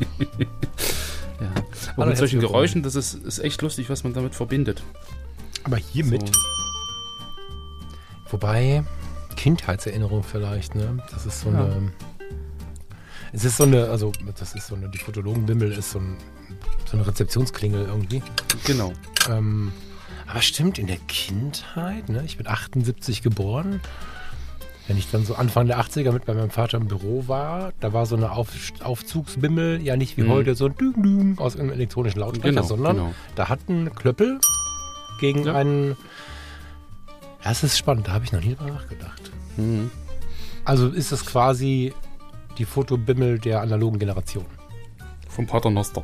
ja. Hallo, mit solchen Geräuschen, das ist, ist echt lustig, was man damit verbindet. Aber hiermit. So. Wobei, Kindheitserinnerung vielleicht, ne? Das ist so Ja. eine. Es ist so eine, also das ist so eine, die Fotologenbimmel ist so, ein, so eine Rezeptionsklingel irgendwie. Genau. Ähm, aber stimmt, in der Kindheit, ne? Ich bin 78 geboren. Wenn ich dann so Anfang der 80er mit bei meinem Vater im Büro war, da war so eine Auf, Aufzugsbimmel, ja nicht wie Mhm. heute so ein Ding, Ding aus einem elektronischen Lautsprecher, Genau, sondern genau. da hat ein Klöppel gegen Ja. einen. Ja, es ist spannend, da habe ich noch nie drüber nachgedacht. Mhm. Also ist es quasi die Fotobimmel der analogen Generation. Vom Paternoster.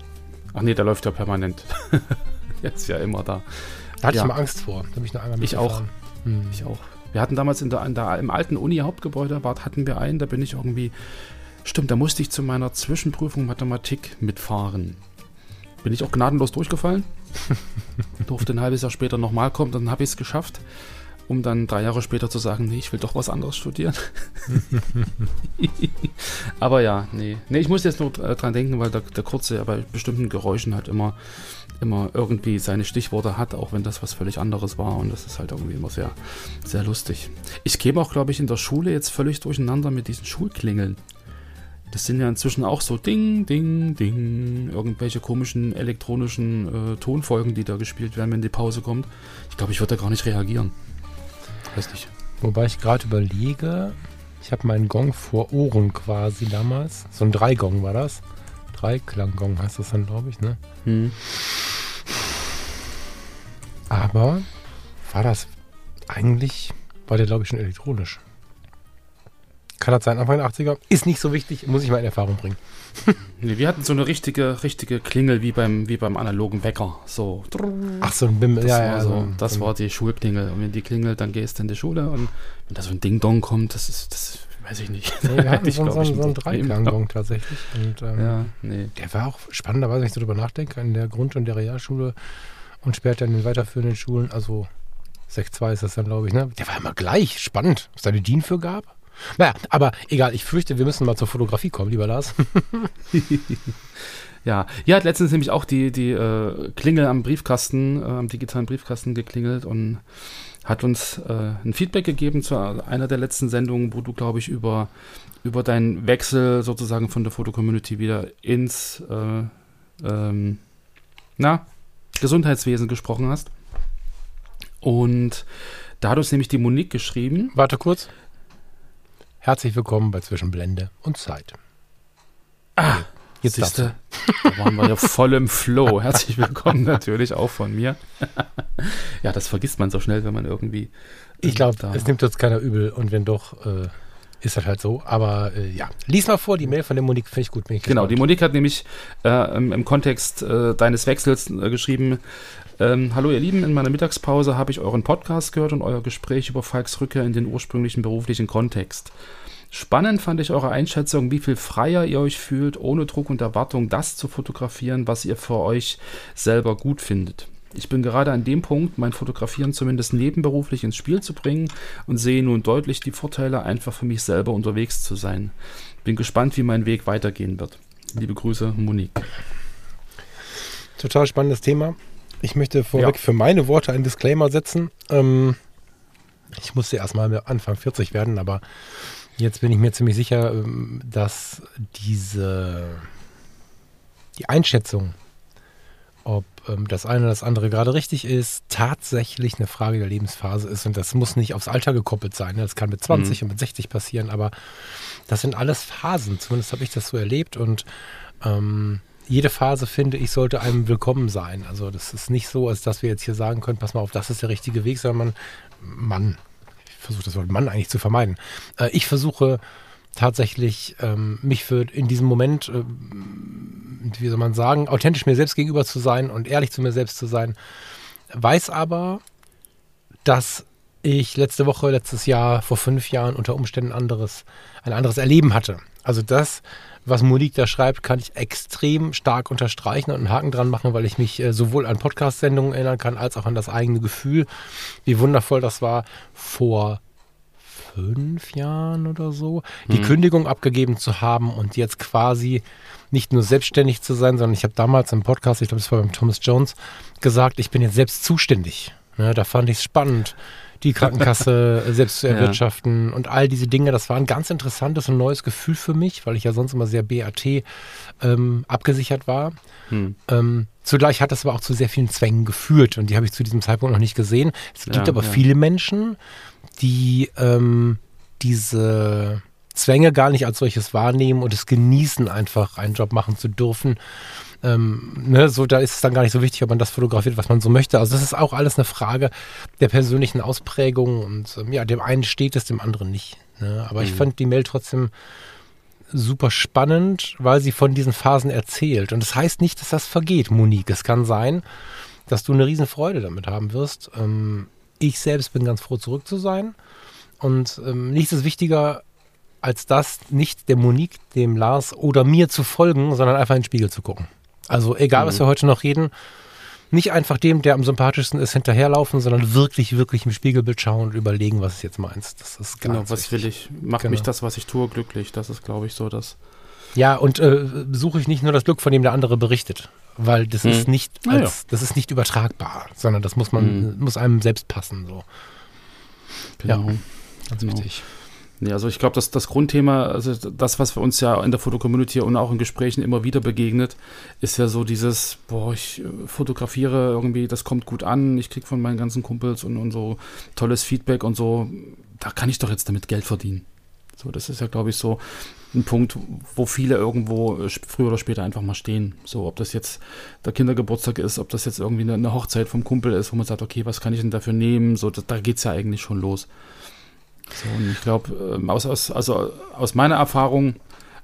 Ach nee, der läuft ja permanent. der ist ja immer da. Da hatte Ja. ich mal Angst vor. Da bin ich noch einmal Ich auch. Hm. Ich auch. Wir hatten damals in der, in der, im alten Uni-Hauptgebäude, hatten wir einen, da bin ich irgendwie, stimmt, da musste ich zu meiner Zwischenprüfung Mathematik mitfahren. Bin ich auch gnadenlos durchgefallen. Durfte ein halbes Jahr später nochmal kommen, dann habe ich es geschafft, um dann drei Jahre später zu sagen, nee, ich will doch was anderes studieren. Aber ja, nee. Nee, ich muss jetzt nur äh, dran denken, weil der, der Kurze bei bestimmten Geräuschen halt immer, immer irgendwie seine Stichworte hat, auch wenn das was völlig anderes war. Und das ist halt irgendwie immer sehr, sehr lustig. Ich käme auch, glaube ich, in der Schule jetzt völlig durcheinander mit diesen Schulklingeln. Das sind ja inzwischen auch so Ding, Ding, Ding, irgendwelche komischen elektronischen äh, Tonfolgen, die da gespielt werden, wenn die Pause kommt. Ich glaube, ich würde da gar nicht reagieren. Weiß nicht. Wobei ich gerade überlege, ich habe meinen Gong vor Ohren quasi damals. So ein Dreigong war das. Dreiklanggong heißt das dann, glaube ich, ne? Hm. Aber war das eigentlich, war der glaube ich schon elektronisch. Kann das sein, Anfang der 80er? Ist nicht so wichtig, muss ich mal in Erfahrung bringen. Nee, wir hatten so eine richtige, richtige Klingel wie beim, wie beim analogen Wecker. So. Ach, so ein Bimmel, Das, ja, war, ja. so, das so ein- war die Schulklingel. Und wenn die klingelt, dann gehst du in die Schule. Und wenn da so ein Ding-Dong kommt, das ist, das weiß ich nicht. Nee, wir hatten Ich so, so, so einen. Dreiklangong tatsächlich. Und, ähm, Ja, nee. Der war auch spannenderweise, wenn ich so drüber nachdenke, in der Grund- und der Realschule und später in den weiterführenden Schulen, also 6.2 ist das dann, glaube ich, ne? Der war immer gleich spannend, was da die DIN für gab. Naja, aber egal, ich fürchte, wir müssen mal zur Fotografie kommen, lieber Lars. Ja, hier hat letztens nämlich auch die, die äh, Klingel am Briefkasten, äh, am digitalen Briefkasten geklingelt und hat uns äh, ein Feedback gegeben zu einer der letzten Sendungen, wo du, glaube ich, über, über deinen Wechsel sozusagen von der Foto-Community wieder ins äh, ähm, na, Gesundheitswesen gesprochen hast. Und da hat uns nämlich die Monique geschrieben. Warte kurz. Herzlich willkommen bei Zwischen Blende und Zeit. Ah, Jetzt Siehste, da waren wir ja voll im Flow. Herzlich willkommen natürlich auch von mir. ja, das vergisst man so schnell, wenn man irgendwie. Ich glaube, da- es nimmt uns keiner übel und wenn doch, äh, ist das halt so. Aber äh, ja, lies mal vor, die Mail von der Monique finde ich gut. Ich Genau, die. Monique hat nämlich äh, im, im Kontext äh, deines Wechsels äh, geschrieben: ähm, Hallo, ihr Lieben, in meiner Mittagspause habe ich euren Podcast gehört und euer Gespräch über Falks Rückkehr in den ursprünglichen beruflichen Kontext. Spannend fand ich eure Einschätzung, wie viel freier ihr euch fühlt, ohne Druck und Erwartung, das zu fotografieren, was ihr für euch selber gut findet. Ich bin gerade an dem Punkt, mein Fotografieren zumindest nebenberuflich ins Spiel zu bringen und sehe nun deutlich die Vorteile, einfach für mich selber unterwegs zu sein. Bin gespannt, wie mein Weg weitergehen wird. Liebe Grüße, Monique. Total spannendes Thema. Ich möchte vorweg Ja. für meine Worte einen Disclaimer setzen. Ähm, ich musste erstmal mit Anfang 40 werden, aber jetzt bin ich mir ziemlich sicher, ähm, dass diese die Einschätzung, ob ähm, das eine oder das andere gerade richtig ist, tatsächlich eine Frage der Lebensphase ist. Und das muss nicht aufs Alter gekoppelt sein. ne? Das kann mit 20 und mit 60 passieren, aber das sind alles Phasen. Zumindest habe ich das so erlebt. Und ähm, jede Phase, finde ich, sollte einem willkommen sein. Also das ist nicht so, als dass wir jetzt hier sagen können, pass mal auf, das ist der richtige Weg, sondern man, Mann, versuche das Wort Mann eigentlich zu vermeiden. Äh, ich versuche tatsächlich ähm, mich für in diesem Moment, äh, wie soll man sagen, authentisch mir selbst gegenüber zu sein und ehrlich zu mir selbst zu sein. Weiß aber, dass ich letzte Woche, letztes Jahr, vor fünf Jahren unter Umständen anderes, ein anderes Erleben hatte. Also das, was Monique da schreibt, kann ich extrem stark unterstreichen und einen Haken dran machen, weil ich mich äh, sowohl an Podcast-Sendungen erinnern kann, als auch an das eigene Gefühl, wie wundervoll das war, vor fünf Jahren oder so, die mhm. Kündigung abgegeben zu haben und jetzt quasi nicht nur selbstständig zu sein, sondern ich habe damals im Podcast, ich glaube, es war beim Thomas Jones, gesagt, ich bin jetzt selbst zuständig. Ja, da fand ich es spannend die Krankenkasse selbst zu erwirtschaften ja. und all diese Dinge. Das war ein ganz interessantes und neues Gefühl für mich, weil ich ja sonst immer sehr BAT ähm, abgesichert war. Hm. Ähm, zugleich hat das aber auch zu sehr vielen Zwängen geführt und die habe ich zu diesem Zeitpunkt noch nicht gesehen. Es gibt ja, aber ja. viele Menschen, die ähm, diese Zwänge gar nicht als solches wahrnehmen und es genießen, einfach einen Job machen zu dürfen ähm, ne, so, da ist es dann gar nicht so wichtig, ob man das fotografiert, was man so möchte. Also das ist auch alles eine Frage der persönlichen Ausprägung und ähm, ja, dem einen steht es, dem anderen nicht. Ne? Aber mhm. ich fand die Mail trotzdem super spannend, weil sie von diesen Phasen erzählt. Und das heißt nicht, dass das vergeht, Monique. Es kann sein, dass du eine Riesenfreude damit haben wirst. Ähm, ich selbst bin ganz froh, zurück zu sein. Und ähm, nichts ist wichtiger als das, nicht der Monique, dem Lars oder mir zu folgen, sondern einfach in den Spiegel zu gucken. Also egal, mhm. was wir heute noch reden, nicht einfach dem, der am sympathischsten ist, hinterherlaufen, sondern wirklich, wirklich im Spiegelbild schauen und überlegen, was es jetzt meinst. Das ist ganz Genau, was will ich? Macht genau. mich das, was ich tue, glücklich? Das ist, glaube ich, so das. Ja, und äh, suche ich nicht nur das Glück, von dem der andere berichtet, weil das mhm. ist nicht als, ja. das ist nicht übertragbar, sondern das muss man, mhm. muss einem selbst passen. So. Genau. Ja, ganz genau. wichtig. Nee, also ich glaube, dass das Grundthema, also das, was wir uns ja in der Fotocommunity und auch in Gesprächen immer wieder begegnet, ist ja so dieses, boah, ich äh, fotografiere irgendwie, das kommt gut an, ich kriege von meinen ganzen Kumpels und, und so tolles Feedback und so, da kann ich doch jetzt damit Geld verdienen. So, das ist ja, glaube ich, so ein Punkt, wo viele irgendwo äh, früher oder später einfach mal stehen. So, ob das jetzt der Kindergeburtstag ist, ob das jetzt irgendwie eine, Hochzeit vom Kumpel ist, wo man sagt, okay, was kann ich denn dafür nehmen? So, da, da geht es ja eigentlich schon los. So, und ich glaube, ähm, aus, aus, also aus meiner Erfahrung,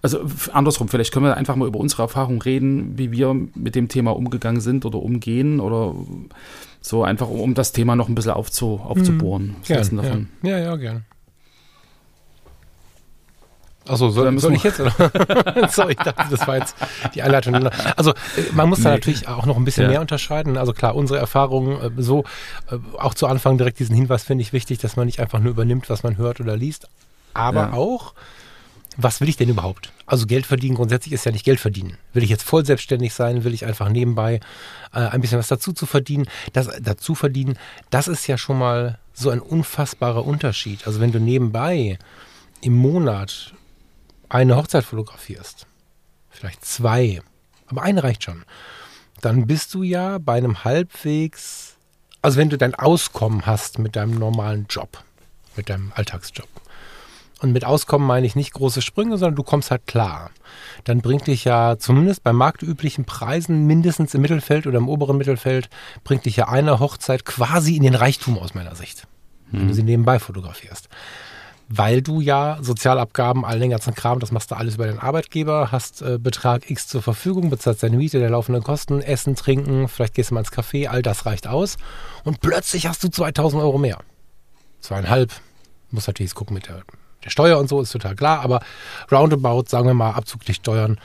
also andersrum, vielleicht können wir einfach mal über unsere Erfahrung reden, wie wir mit dem Thema umgegangen sind oder umgehen oder so einfach, um das Thema noch ein bisschen aufzu, aufzubohren. Hm, gern, ja. ja, ja, gern. Achso, soll, soll ich jetzt? Sorry, ich dachte, das war jetzt die Einleitung. Also man muss nee. da natürlich auch noch ein bisschen ja. mehr unterscheiden. Also klar, unsere Erfahrungen äh, so, äh, auch zu Anfang direkt diesen Hinweis finde ich wichtig, dass man nicht einfach nur übernimmt, was man hört oder liest, aber ja. auch, was will ich denn überhaupt? Also Geld verdienen grundsätzlich ist ja nicht Geld verdienen. Will ich jetzt voll selbstständig sein? Will ich einfach nebenbei äh, ein bisschen was dazu zu verdienen? Das dazu verdienen, das ist ja schon mal so ein unfassbarer Unterschied. Also wenn du nebenbei im Monat eine Hochzeit fotografierst, vielleicht zwei, aber eine reicht schon, dann bist du ja bei einem halbwegs, also wenn du dein Auskommen hast mit deinem normalen Job, mit deinem Alltagsjob. Und mit Auskommen meine ich nicht große Sprünge, sondern du kommst halt klar. Dann bringt dich ja zumindest bei marktüblichen Preisen mindestens im Mittelfeld oder im oberen Mittelfeld, bringt dich ja eine Hochzeit quasi in den Reichtum aus meiner Sicht, wenn du hm. sie nebenbei fotografierst weil du ja Sozialabgaben, all den ganzen Kram, das machst du alles über den Arbeitgeber, hast äh, Betrag X zur Verfügung, bezahlst deine Miete, der laufenden Kosten, Essen, Trinken, vielleicht gehst du mal ins Café, all das reicht aus. Und plötzlich hast du 2000 Euro mehr. Zweieinhalb. Muss natürlich gucken mit der, der Steuer und so, ist total klar, aber roundabout, sagen wir mal, abzüglich Steuern,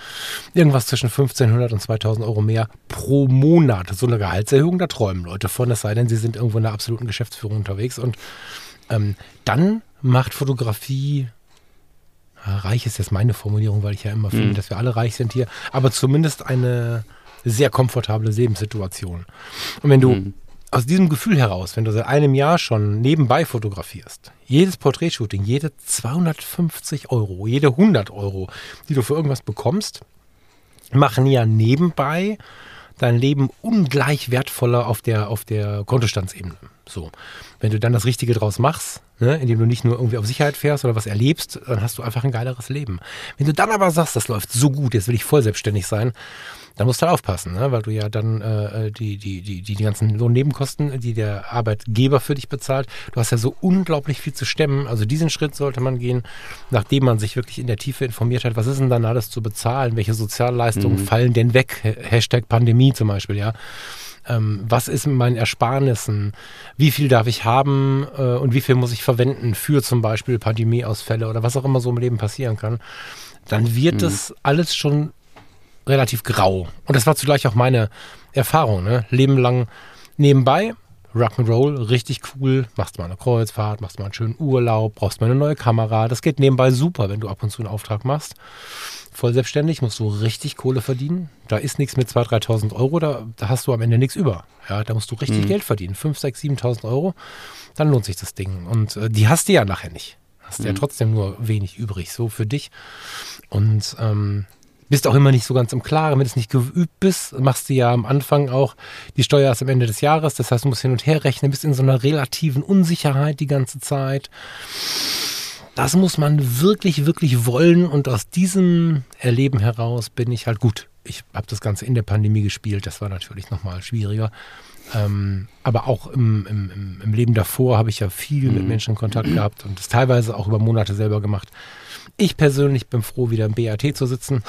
irgendwas zwischen 1500 und 2000 Euro mehr pro Monat. So eine Gehaltserhöhung, da träumen Leute von, es sei denn, sie sind irgendwo in der absoluten Geschäftsführung unterwegs und ähm, dann macht Fotografie reich ist jetzt meine Formulierung, weil ich ja immer finde, mhm. dass wir alle reich sind hier, aber zumindest eine sehr komfortable Lebenssituation. Und wenn du mhm. aus diesem Gefühl heraus, wenn du seit einem Jahr schon nebenbei fotografierst, jedes Porträtshooting, jede 250 Euro, jede 100 Euro, die du für irgendwas bekommst, machen ja nebenbei dein Leben ungleich wertvoller auf der, auf der Kontostandsebene. So. Wenn du dann das Richtige draus machst, ne, indem du nicht nur irgendwie auf Sicherheit fährst oder was erlebst, dann hast du einfach ein geileres Leben. Wenn du dann aber sagst, das läuft so gut, jetzt will ich voll selbstständig sein, dann musst du halt aufpassen, ne? weil du ja dann äh, die, die, die, die ganzen Lohnnebenkosten, die der Arbeitgeber für dich bezahlt, du hast ja so unglaublich viel zu stemmen. Also diesen Schritt sollte man gehen, nachdem man sich wirklich in der Tiefe informiert hat, was ist denn dann alles zu bezahlen, welche Sozialleistungen mhm. fallen denn weg, Hashtag Pandemie zum Beispiel, ja. Ähm, was ist mit meinen Ersparnissen? Wie viel darf ich haben äh, und wie viel muss ich verwenden für zum Beispiel Pandemieausfälle oder was auch immer so im Leben passieren kann? Dann wird mhm. das alles schon relativ grau. Und das war zugleich auch meine Erfahrung. Ne? Leben lang nebenbei, Rock'n'Roll, richtig cool. Machst mal eine Kreuzfahrt, machst mal einen schönen Urlaub, brauchst mal eine neue Kamera. Das geht nebenbei super, wenn du ab und zu einen Auftrag machst. Voll selbstständig musst du richtig Kohle verdienen. Da ist nichts mit 2.000, 3.000 Euro, da, da, hast du am Ende nichts über. Ja, da musst du richtig mhm. Geld verdienen. 5, 6, 7.000 Euro, dann lohnt sich das Ding. Und äh, die hast du ja nachher nicht. Hast mhm. ja trotzdem nur wenig übrig, so für dich. Und ähm, bist auch immer nicht so ganz im Klaren, wenn du es nicht geübt bist, machst du ja am Anfang auch die Steuer erst am Ende des Jahres, das heißt, du musst hin und her rechnen, bist in so einer relativen Unsicherheit die ganze Zeit. Das muss man wirklich, wirklich wollen und aus diesem Erleben heraus bin ich halt gut. Ich habe das Ganze in der Pandemie gespielt, das war natürlich nochmal schwieriger. Ähm, aber auch im, im, im, Leben davor habe ich ja viel mit mhm. Menschen Kontakt gehabt und das teilweise auch über Monate selber gemacht. Ich persönlich bin froh, wieder im BAT zu sitzen.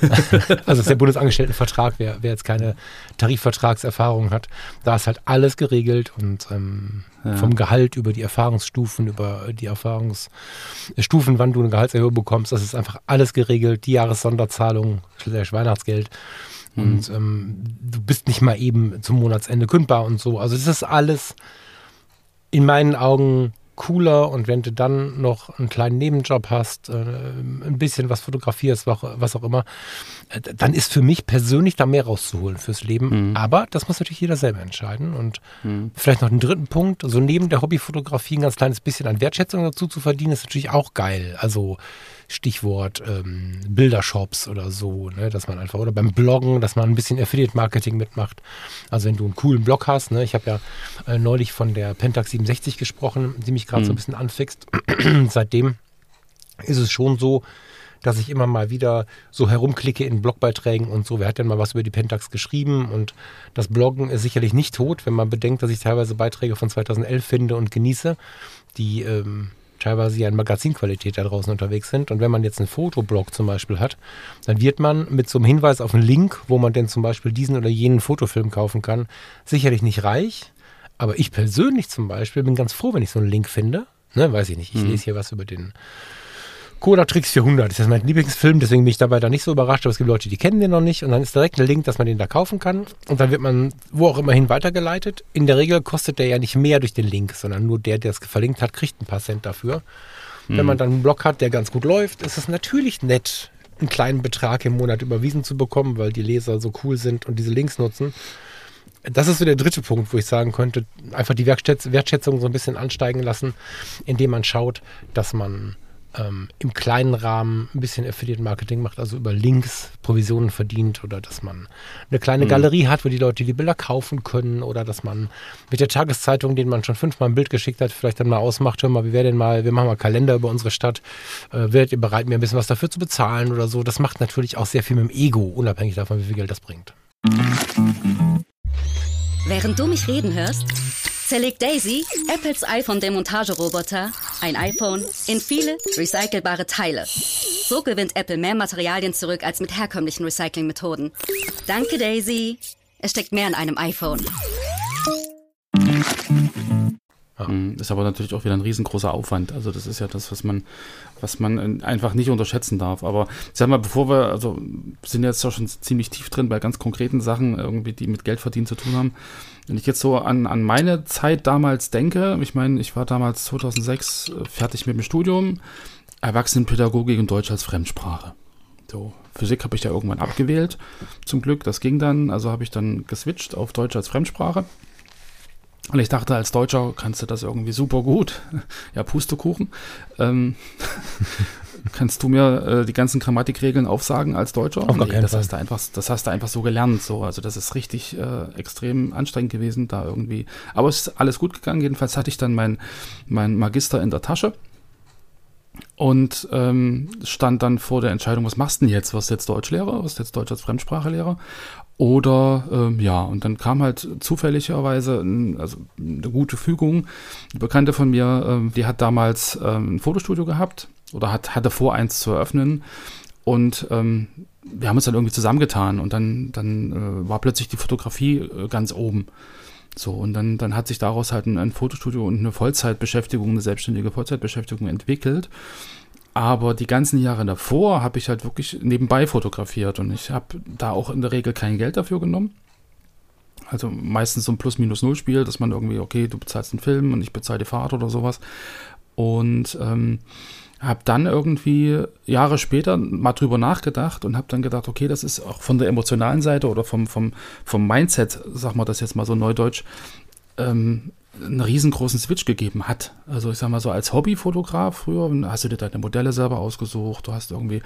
also ist der Bundesangestelltenvertrag, wer, wer jetzt keine Tarifvertragserfahrung hat, da ist halt alles geregelt und ähm, ja. vom Gehalt über die Erfahrungsstufen, über die Erfahrungsstufen, wann du eine Gehaltserhöhung bekommst, das ist einfach alles geregelt, die Jahressonderzahlung, Weihnachtsgeld. Mhm. Und ähm, du bist nicht mal eben zum Monatsende kündbar und so. Also das ist alles in meinen Augen cooler und wenn du dann noch einen kleinen Nebenjob hast, äh, ein bisschen was fotografierst, was auch immer, äh, dann ist für mich persönlich da mehr rauszuholen fürs Leben. Mhm. Aber das muss natürlich jeder selber entscheiden. Und mhm. vielleicht noch einen dritten Punkt, so neben der Hobbyfotografie ein ganz kleines bisschen an Wertschätzung dazu zu verdienen, ist natürlich auch geil. Also Stichwort ähm, Bildershops oder so, ne, dass man einfach, oder beim Bloggen, dass man ein bisschen Affiliate-Marketing mitmacht. Also wenn du einen coolen Blog hast, ne, ich habe ja äh, neulich von der Pentax 67 gesprochen, die mich gerade mhm. so ein bisschen anfixt. Seitdem ist es schon so, dass ich immer mal wieder so herumklicke in Blogbeiträgen und so. Wer hat denn mal was über die Pentax geschrieben? Und das Bloggen ist sicherlich nicht tot, wenn man bedenkt, dass ich teilweise Beiträge von 2011 finde und genieße, die ähm, teilweise ja in Magazinqualität da draußen unterwegs sind. Und wenn man jetzt einen Fotoblog zum Beispiel hat, dann wird man mit so einem Hinweis auf einen Link, wo man denn zum Beispiel diesen oder jenen Fotofilm kaufen kann, sicherlich nicht reich. Aber ich persönlich zum Beispiel bin ganz froh, wenn ich so einen Link finde. Ne, weiß ich nicht. Ich mhm. lese hier was über den Coda Tricks 400 das ist mein Lieblingsfilm, deswegen bin ich dabei da nicht so überrascht, aber es gibt Leute, die kennen den noch nicht und dann ist direkt ein Link, dass man den da kaufen kann und dann wird man wo auch immerhin weitergeleitet. In der Regel kostet der ja nicht mehr durch den Link, sondern nur der, der es verlinkt hat, kriegt ein paar Cent dafür. Mhm. Wenn man dann einen Blog hat, der ganz gut läuft, ist es natürlich nett, einen kleinen Betrag im Monat überwiesen zu bekommen, weil die Leser so cool sind und diese Links nutzen. Das ist so der dritte Punkt, wo ich sagen könnte, einfach die Wertschätzung so ein bisschen ansteigen lassen, indem man schaut, dass man ähm, im kleinen Rahmen ein bisschen Affiliate-Marketing macht, also über Links Provisionen verdient oder dass man eine kleine mhm. Galerie hat, wo die Leute die Bilder kaufen können oder dass man mit der Tageszeitung, denen man schon fünfmal ein Bild geschickt hat, vielleicht dann mal ausmacht, hör mal, wie wäre denn mal, wir machen mal Kalender über unsere Stadt, äh, werdet ihr bereit, mir ein bisschen was dafür zu bezahlen oder so. Das macht natürlich auch sehr viel mit dem Ego, unabhängig davon, wie viel Geld das bringt. Während du mich reden hörst, zerlegt Daisy, Apples iPhone-Demontageroboter, ein iPhone in viele recycelbare Teile. So gewinnt Apple mehr Materialien zurück als mit herkömmlichen Recyclingmethoden. Danke, Daisy. Es steckt mehr in einem iPhone. Ja. Mhm. Ist aber natürlich auch wieder ein riesengroßer Aufwand. Also das ist ja das, was man, was man einfach nicht unterschätzen darf. Aber sag mal, bevor wir, also sind jetzt auch schon ziemlich tief drin bei ganz konkreten Sachen, irgendwie, die mit Geld verdienen zu tun haben. Wenn ich jetzt so an, an meine Zeit damals denke, ich meine, ich war damals 2006 äh, fertig mit dem Studium, Erwachsenenpädagogik und Deutsch als Fremdsprache. So, Physik habe ich ja irgendwann abgewählt, zum Glück, das ging dann, also habe ich dann geswitcht auf Deutsch als Fremdsprache. Und ich dachte, als Deutscher kannst du das irgendwie super gut. Ja, Pustekuchen. Ähm, kannst du mir äh, die ganzen Grammatikregeln aufsagen als Deutscher? Auf gar nee, das Fall. hast du einfach, das hast du einfach so gelernt. So, also das ist richtig äh, extrem anstrengend gewesen, da irgendwie. Aber es ist alles gut gegangen. Jedenfalls hatte ich dann mein, mein Magister in der Tasche und ähm, stand dann vor der Entscheidung, was machst du denn jetzt? Was jetzt Deutschlehrer? Was jetzt Deutsch als Fremdsprachelehrer? Oder ähm, ja, und dann kam halt zufälligerweise ein, also eine gute Fügung. Eine Bekannte von mir, ähm, die hat damals ähm, ein Fotostudio gehabt oder hat, hatte vor, eins zu eröffnen. Und ähm, wir haben uns dann irgendwie zusammengetan und dann, dann äh, war plötzlich die Fotografie äh, ganz oben. So, und dann, dann hat sich daraus halt ein, ein Fotostudio und eine Vollzeitbeschäftigung, eine selbstständige Vollzeitbeschäftigung entwickelt. Aber die ganzen Jahre davor habe ich halt wirklich nebenbei fotografiert und ich habe da auch in der Regel kein Geld dafür genommen. Also meistens so ein Plus-Minus-Null-Spiel, dass man irgendwie, okay, du bezahlst einen Film und ich bezahle die Fahrt oder sowas. Und ähm, habe dann irgendwie Jahre später mal drüber nachgedacht und habe dann gedacht, okay, das ist auch von der emotionalen Seite oder vom, vom, vom Mindset, sag mal das jetzt mal so neudeutsch, ähm, einen riesengroßen Switch gegeben hat. Also ich sag mal so als Hobbyfotograf früher hast du dir deine Modelle selber ausgesucht, du hast irgendwie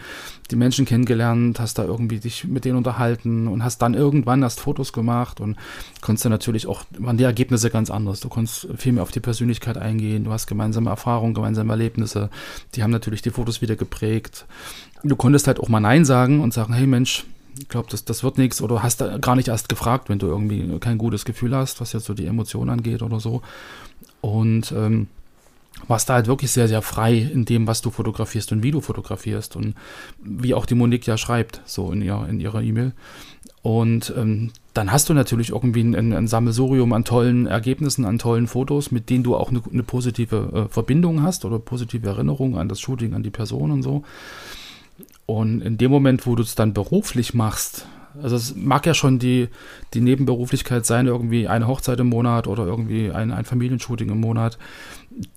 die Menschen kennengelernt, hast da irgendwie dich mit denen unterhalten und hast dann irgendwann erst Fotos gemacht und konntest dann natürlich auch, waren die Ergebnisse ganz anders. Du konntest viel mehr auf die Persönlichkeit eingehen, du hast gemeinsame Erfahrungen, gemeinsame Erlebnisse, die haben natürlich die Fotos wieder geprägt. Du konntest halt auch mal Nein sagen und sagen, hey Mensch, ich glaube, das, das wird nichts oder hast da gar nicht erst gefragt, wenn du irgendwie kein gutes Gefühl hast, was jetzt so die Emotionen angeht oder so. Und ähm, warst da halt wirklich sehr, sehr frei in dem, was du fotografierst und wie du fotografierst und wie auch die Monique ja schreibt, so in, ihr, in ihrer E-Mail. Und ähm, dann hast du natürlich irgendwie ein, ein, Sammelsurium an tollen Ergebnissen, an tollen Fotos, mit denen du auch eine, eine positive äh, Verbindung hast oder positive Erinnerungen an das Shooting, an die Person und so. Und in dem Moment, wo du es dann beruflich machst, also es mag ja schon die, die Nebenberuflichkeit sein, irgendwie eine Hochzeit im Monat oder irgendwie ein, ein Familienshooting im Monat,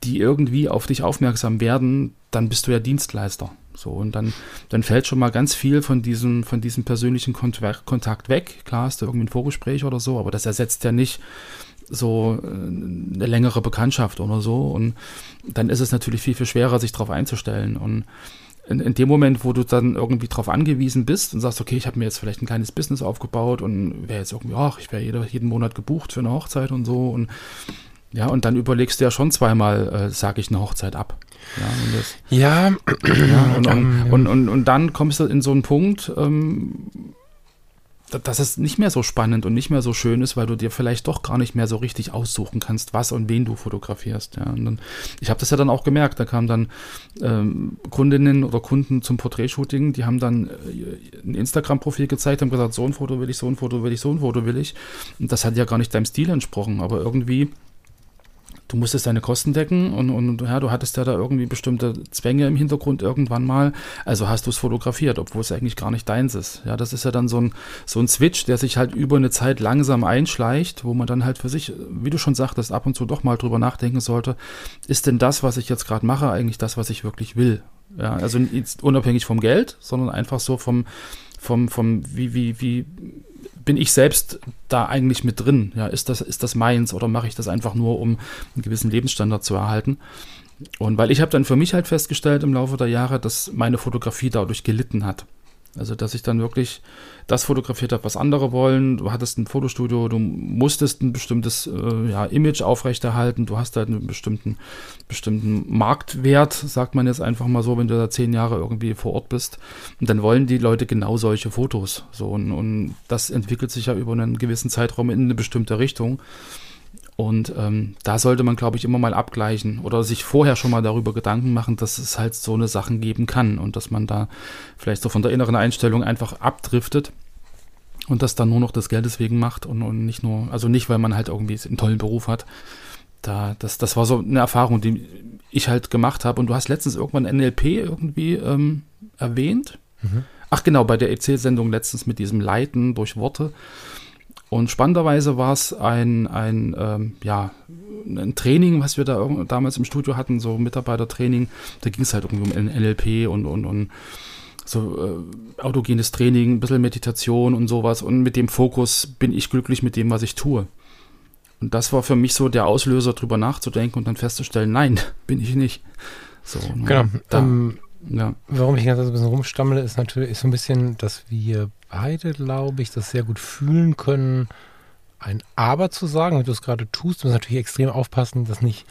die irgendwie auf dich aufmerksam werden, dann bist du ja Dienstleister. So, und dann, dann fällt schon mal ganz viel von diesem, von diesem persönlichen Kontakt weg. Klar hast du irgendwie ein Vorgespräch oder so, aber das ersetzt ja nicht so äh, eine längere Bekanntschaft oder so. Und dann ist es natürlich viel, viel schwerer, sich darauf einzustellen. Und in, in, dem Moment, wo du dann irgendwie darauf angewiesen bist und sagst, okay, ich habe mir jetzt vielleicht ein kleines Business aufgebaut und wäre jetzt irgendwie, ach, ich wäre jeden Monat gebucht für eine Hochzeit und so und ja, und dann überlegst du ja schon zweimal, äh, sage ich eine Hochzeit ab. Ja, und, das, ja. ja, und, und, und, und, und, dann kommst du in so einen Punkt, ähm, dass es nicht mehr so spannend und nicht mehr so schön ist, weil du dir vielleicht doch gar nicht mehr so richtig aussuchen kannst, was und wen du fotografierst. Ja. Und dann, ich habe das ja dann auch gemerkt. Da kamen dann ähm, Kundinnen oder Kunden zum Porträtshooting, die haben dann äh, ein Instagram-Profil gezeigt, haben gesagt, so ein Foto will ich, so ein Foto will ich, so ein Foto will ich. Und das hat ja gar nicht deinem Stil entsprochen, aber irgendwie du musstest deine Kosten decken und, und ja, du hattest ja da irgendwie bestimmte Zwänge im Hintergrund irgendwann mal. Also hast du es fotografiert, obwohl es eigentlich gar nicht deins ist. Ja, das ist ja dann so ein, so ein Switch, der sich halt über eine Zeit langsam einschleicht, wo man dann halt für sich, wie du schon sagtest, ab und zu doch mal drüber nachdenken sollte, ist denn das, was ich jetzt gerade mache, eigentlich das, was ich wirklich will? Ja, also unabhängig vom Geld, sondern einfach so vom, vom, vom, wie, wie, wie bin ich selbst da eigentlich mit drin? Ja, ist das, ist das meins oder mache ich das einfach nur, um einen gewissen Lebensstandard zu erhalten? Und weil ich habe dann für mich halt festgestellt im Laufe der Jahre, dass meine Fotografie dadurch gelitten hat. Also, dass ich dann wirklich das fotografiert habe, was andere wollen. Du hattest ein Fotostudio, du musstest ein bestimmtes äh, ja, Image aufrechterhalten. Du hast halt einen bestimmten, bestimmten Marktwert, sagt man jetzt einfach mal so, wenn du da zehn Jahre irgendwie vor Ort bist. Und dann wollen die Leute genau solche Fotos. So, und, und das entwickelt sich ja über einen gewissen Zeitraum in eine bestimmte Richtung. Und ähm, da sollte man, glaube ich, immer mal abgleichen oder sich vorher schon mal darüber Gedanken machen, dass es halt so eine Sachen geben kann und dass man da vielleicht so von der inneren Einstellung einfach abdriftet und das dann nur noch des Geldes wegen macht und, und nicht nur, also nicht, weil man halt irgendwie einen tollen Beruf hat. Da, das, das war so eine Erfahrung, die ich halt gemacht habe. Und du hast letztens irgendwann NLP irgendwie ähm, erwähnt. Mhm. Ach genau, bei der EC-Sendung letztens mit diesem Leiten durch Worte. Und spannenderweise war es ein, ein, ähm, ja, ein Training, was wir da damals im Studio hatten, so Mitarbeitertraining. Da ging es halt irgendwie um NLP und, und, und so äh, autogenes Training, ein bisschen Meditation und sowas. Und mit dem Fokus bin ich glücklich mit dem, was ich tue. Und das war für mich so der Auslöser, drüber nachzudenken und dann festzustellen, nein, bin ich nicht. So, ne, genau. Da. Ähm, ja. warum ich ganz ein bisschen rumstammele, ist natürlich so ein bisschen, dass wir beide, glaube ich, das sehr gut fühlen können, ein Aber zu sagen, wie du es gerade tust. Du musst natürlich extrem aufpassen, das nicht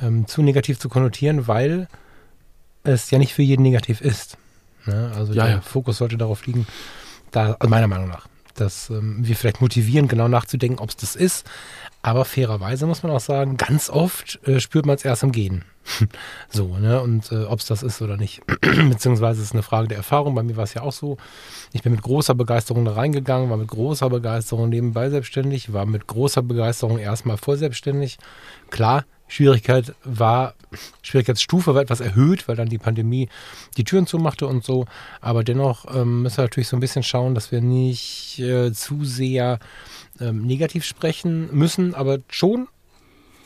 ähm, zu negativ zu konnotieren, weil es ja nicht für jeden negativ ist. Ne? Also ja, der ja. Fokus sollte darauf liegen, da, also meiner Meinung nach, dass ähm, wir vielleicht motivieren, genau nachzudenken, ob es das ist. Aber fairerweise muss man auch sagen, ganz oft äh, spürt man es erst im Gehen. so, ne? Und äh, ob es das ist oder nicht. Beziehungsweise ist es eine Frage der Erfahrung. Bei mir war es ja auch so. Ich bin mit großer Begeisterung da reingegangen, war mit großer Begeisterung nebenbei selbstständig, war mit großer Begeisterung erstmal voll selbstständig. Klar, Schwierigkeit war, Schwierigkeitsstufe war etwas erhöht, weil dann die Pandemie die Türen zumachte und so. Aber dennoch ähm, müssen wir natürlich so ein bisschen schauen, dass wir nicht äh, zu sehr ähm, negativ sprechen müssen, aber schon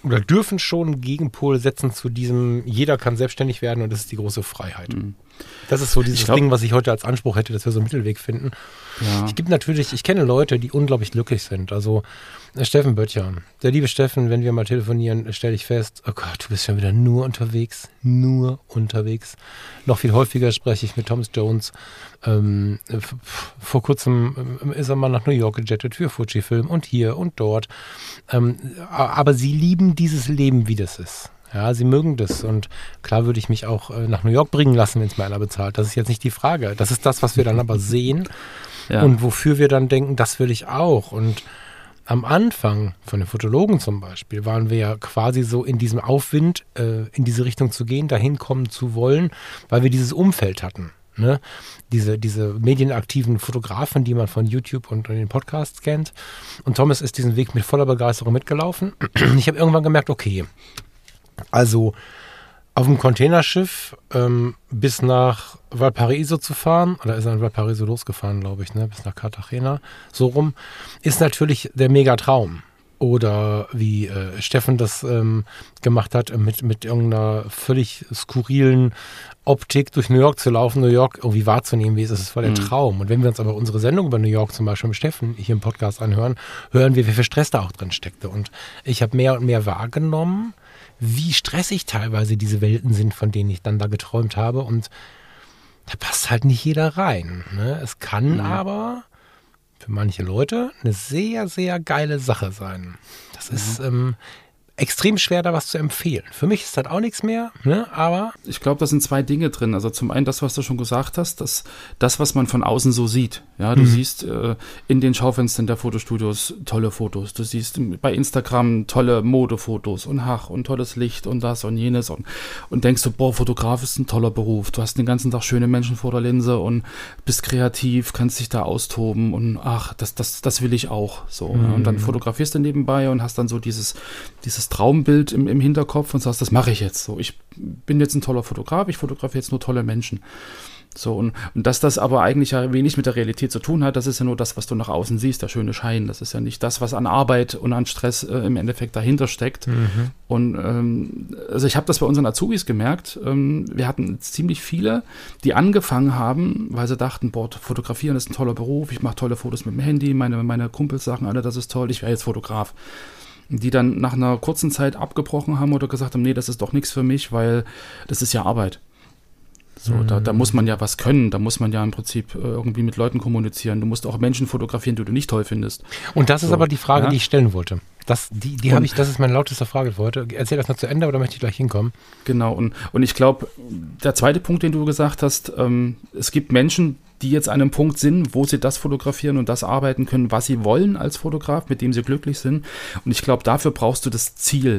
oder dürfen schon Gegenpol setzen zu diesem, jeder kann selbstständig werden und das ist die große Freiheit. Mhm. Das ist so dieses glaub, Ding, was ich heute als Anspruch hätte, dass wir so einen Mittelweg finden. Ja. Ich gibt natürlich, ich kenne Leute, die unglaublich glücklich sind. Also äh, Steffen Böttcher, der liebe Steffen, wenn wir mal telefonieren, stelle ich fest, oh Gott, du bist schon wieder nur unterwegs, nur unterwegs. Noch viel häufiger spreche ich mit Thomas Jones. Ähm, vor kurzem ähm, ist er mal nach New York gejettet für Fujifilm und hier und dort. Ähm, aber sie lieben dieses Leben, wie das ist. Ja, sie mögen das. Und klar würde ich mich auch äh, nach New York bringen lassen, wenn es mir einer bezahlt. Das ist jetzt nicht die Frage. Das ist das, was wir dann aber sehen ja. und wofür wir dann denken, das will ich auch. Und am Anfang von den Fotologen zum Beispiel waren wir ja quasi so in diesem Aufwind, äh, in diese Richtung zu gehen, dahin kommen zu wollen, weil wir dieses Umfeld hatten. Ne? Diese, diese medienaktiven Fotografen, die man von YouTube und den Podcasts kennt. Und Thomas ist diesen Weg mit voller Begeisterung mitgelaufen. Ich habe irgendwann gemerkt, okay, also auf dem Containerschiff ähm, bis nach Valparaiso zu fahren, oder ist er in Valparaiso losgefahren, glaube ich, ne, bis nach Cartagena, so rum, ist natürlich der Megatraum. Oder wie äh, Steffen das ähm, gemacht hat, mit, mit irgendeiner völlig skurrilen Optik durch New York zu laufen, New York irgendwie wahrzunehmen, wie es ist, das war der mhm. Traum. Und wenn wir uns aber unsere Sendung über New York zum Beispiel mit Steffen hier im Podcast anhören, hören wir, wie viel Stress da auch drin steckte. Und ich habe mehr und mehr wahrgenommen, wie stressig teilweise diese Welten sind, von denen ich dann da geträumt habe. Und da passt halt nicht jeder rein. Ne? Es kann mhm. aber für manche Leute eine sehr, sehr geile Sache sein. Das mhm. ist, ähm, extrem schwer, da was zu empfehlen. Für mich ist das auch nichts mehr, ne? aber. Ich glaube, da sind zwei Dinge drin. Also zum einen das, was du schon gesagt hast, das, das was man von außen so sieht. Ja, du mhm. siehst äh, in den Schaufenstern der Fotostudios tolle Fotos. Du siehst bei Instagram tolle Modefotos und Hach und tolles Licht und das und jenes und, und denkst du, boah, Fotograf ist ein toller Beruf. Du hast den ganzen Tag schöne Menschen vor der Linse und bist kreativ, kannst dich da austoben und ach, das, das, das will ich auch. So. Mhm. Und dann fotografierst du nebenbei und hast dann so dieses, dieses Traumbild im, im Hinterkopf und sagst, das mache ich jetzt so. Ich bin jetzt ein toller Fotograf, ich fotografiere jetzt nur tolle Menschen. So, und, und dass das aber eigentlich ja wenig mit der Realität zu tun hat, das ist ja nur das, was du nach außen siehst, der schöne Schein. Das ist ja nicht das, was an Arbeit und an Stress äh, im Endeffekt dahinter steckt. Mhm. Und ähm, also ich habe das bei unseren Azubis gemerkt. Ähm, wir hatten ziemlich viele, die angefangen haben, weil sie dachten, boah, fotografieren ist ein toller Beruf, ich mache tolle Fotos mit dem Handy, meine, meine Kumpels sagen alle, das ist toll, ich wäre jetzt Fotograf die dann nach einer kurzen Zeit abgebrochen haben oder gesagt haben, nee, das ist doch nichts für mich, weil das ist ja Arbeit. So, mhm. da, da muss man ja was können, da muss man ja im Prinzip äh, irgendwie mit Leuten kommunizieren. Du musst auch Menschen fotografieren, die du nicht toll findest. Und das so, ist aber die Frage, ja? die ich stellen wollte. Das, die die habe ich, das ist meine lauteste Frage für heute. Erzähl das noch zu Ende, oder möchte ich gleich hinkommen? Genau, und, und ich glaube, der zweite Punkt, den du gesagt hast, ähm, es gibt Menschen, die jetzt an einem Punkt sind, wo sie das fotografieren und das arbeiten können, was sie wollen als Fotograf, mit dem sie glücklich sind. Und ich glaube, dafür brauchst du das Ziel.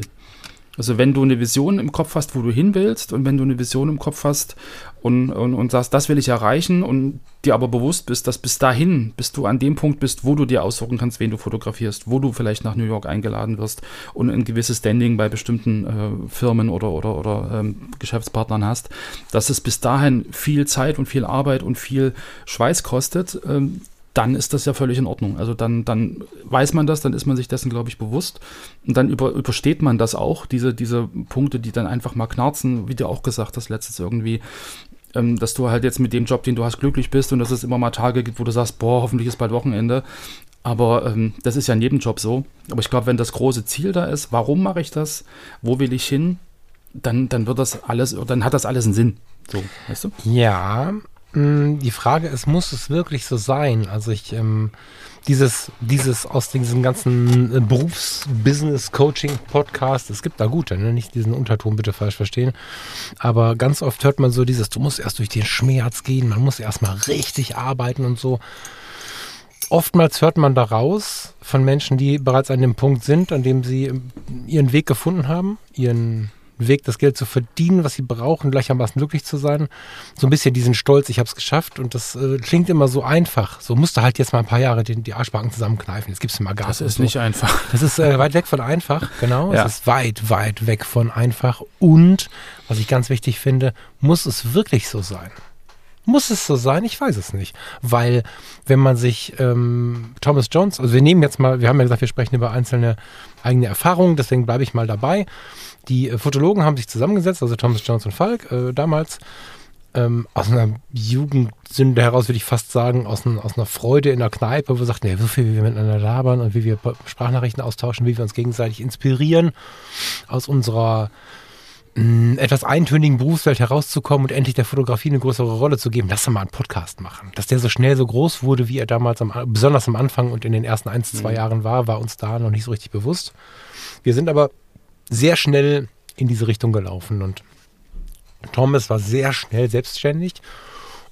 Also wenn du eine Vision im Kopf hast, wo du hin willst und wenn du eine Vision im Kopf hast und, und, und sagst, das will ich erreichen und dir aber bewusst bist, dass bis dahin, bis du an dem Punkt bist, wo du dir aussuchen kannst, wen du fotografierst, wo du vielleicht nach New York eingeladen wirst und ein gewisses Standing bei bestimmten äh, Firmen oder, oder, oder ähm, Geschäftspartnern hast, dass es bis dahin viel Zeit und viel Arbeit und viel Schweiß kostet, ähm, dann ist das ja völlig in Ordnung. Also dann, dann weiß man das, dann ist man sich dessen, glaube ich, bewusst. Und dann über, übersteht man das auch, diese, diese Punkte, die dann einfach mal knarzen, wie du auch gesagt hast, letztens irgendwie, ähm, dass du halt jetzt mit dem Job, den du hast, glücklich bist und dass es immer mal Tage gibt, wo du sagst, boah, hoffentlich ist bald Wochenende. Aber ähm, das ist ja in jedem Job so. Aber ich glaube, wenn das große Ziel da ist, warum mache ich das, wo will ich hin, dann, dann wird das alles, dann hat das alles einen Sinn. So, weißt du? Ja, die Frage ist, muss es wirklich so sein? Also ich, ähm, dieses, dieses aus diesem ganzen äh, Berufs-Business-Coaching-Podcast, es gibt da gute, ne? nicht diesen Unterton bitte falsch verstehen, aber ganz oft hört man so dieses, du musst erst durch den Schmerz gehen, man muss erstmal richtig arbeiten und so. Oftmals hört man daraus von Menschen, die bereits an dem Punkt sind, an dem sie ähm, ihren Weg gefunden haben, ihren Weg, das Geld zu verdienen, was sie brauchen, gleichermaßen glücklich zu sein. So ein bisschen diesen Stolz, ich habe es geschafft. Und das äh, klingt immer so einfach. So musste halt jetzt mal ein paar Jahre den, die Arschbacken zusammenkneifen. Jetzt gibt es mal Gas. Das ist so. nicht einfach. Das ist äh, weit weg von einfach, genau. Ja. Es ist weit, weit weg von einfach. Und, was ich ganz wichtig finde, muss es wirklich so sein? Muss es so sein? Ich weiß es nicht. Weil, wenn man sich ähm, Thomas Jones, also wir nehmen jetzt mal, wir haben ja gesagt, wir sprechen über einzelne eigene Erfahrungen, deswegen bleibe ich mal dabei. Die äh, Fotologen haben sich zusammengesetzt, also Thomas Jones und Falk äh, damals, ähm, aus einer Jugendsünde heraus, würde ich fast sagen, aus, ein, aus einer Freude in der Kneipe, wo wir sagten, ja, so viel wie wir miteinander labern und wie wir Sprachnachrichten austauschen, wie wir uns gegenseitig inspirieren, aus unserer etwas eintönigen Berufswelt herauszukommen und endlich der Fotografie eine größere Rolle zu geben. Lass doch mal einen Podcast machen. Dass der so schnell so groß wurde, wie er damals, am, besonders am Anfang und in den ersten ein, zwei Jahren war, war uns da noch nicht so richtig bewusst. Wir sind aber sehr schnell in diese Richtung gelaufen und Thomas war sehr schnell selbstständig.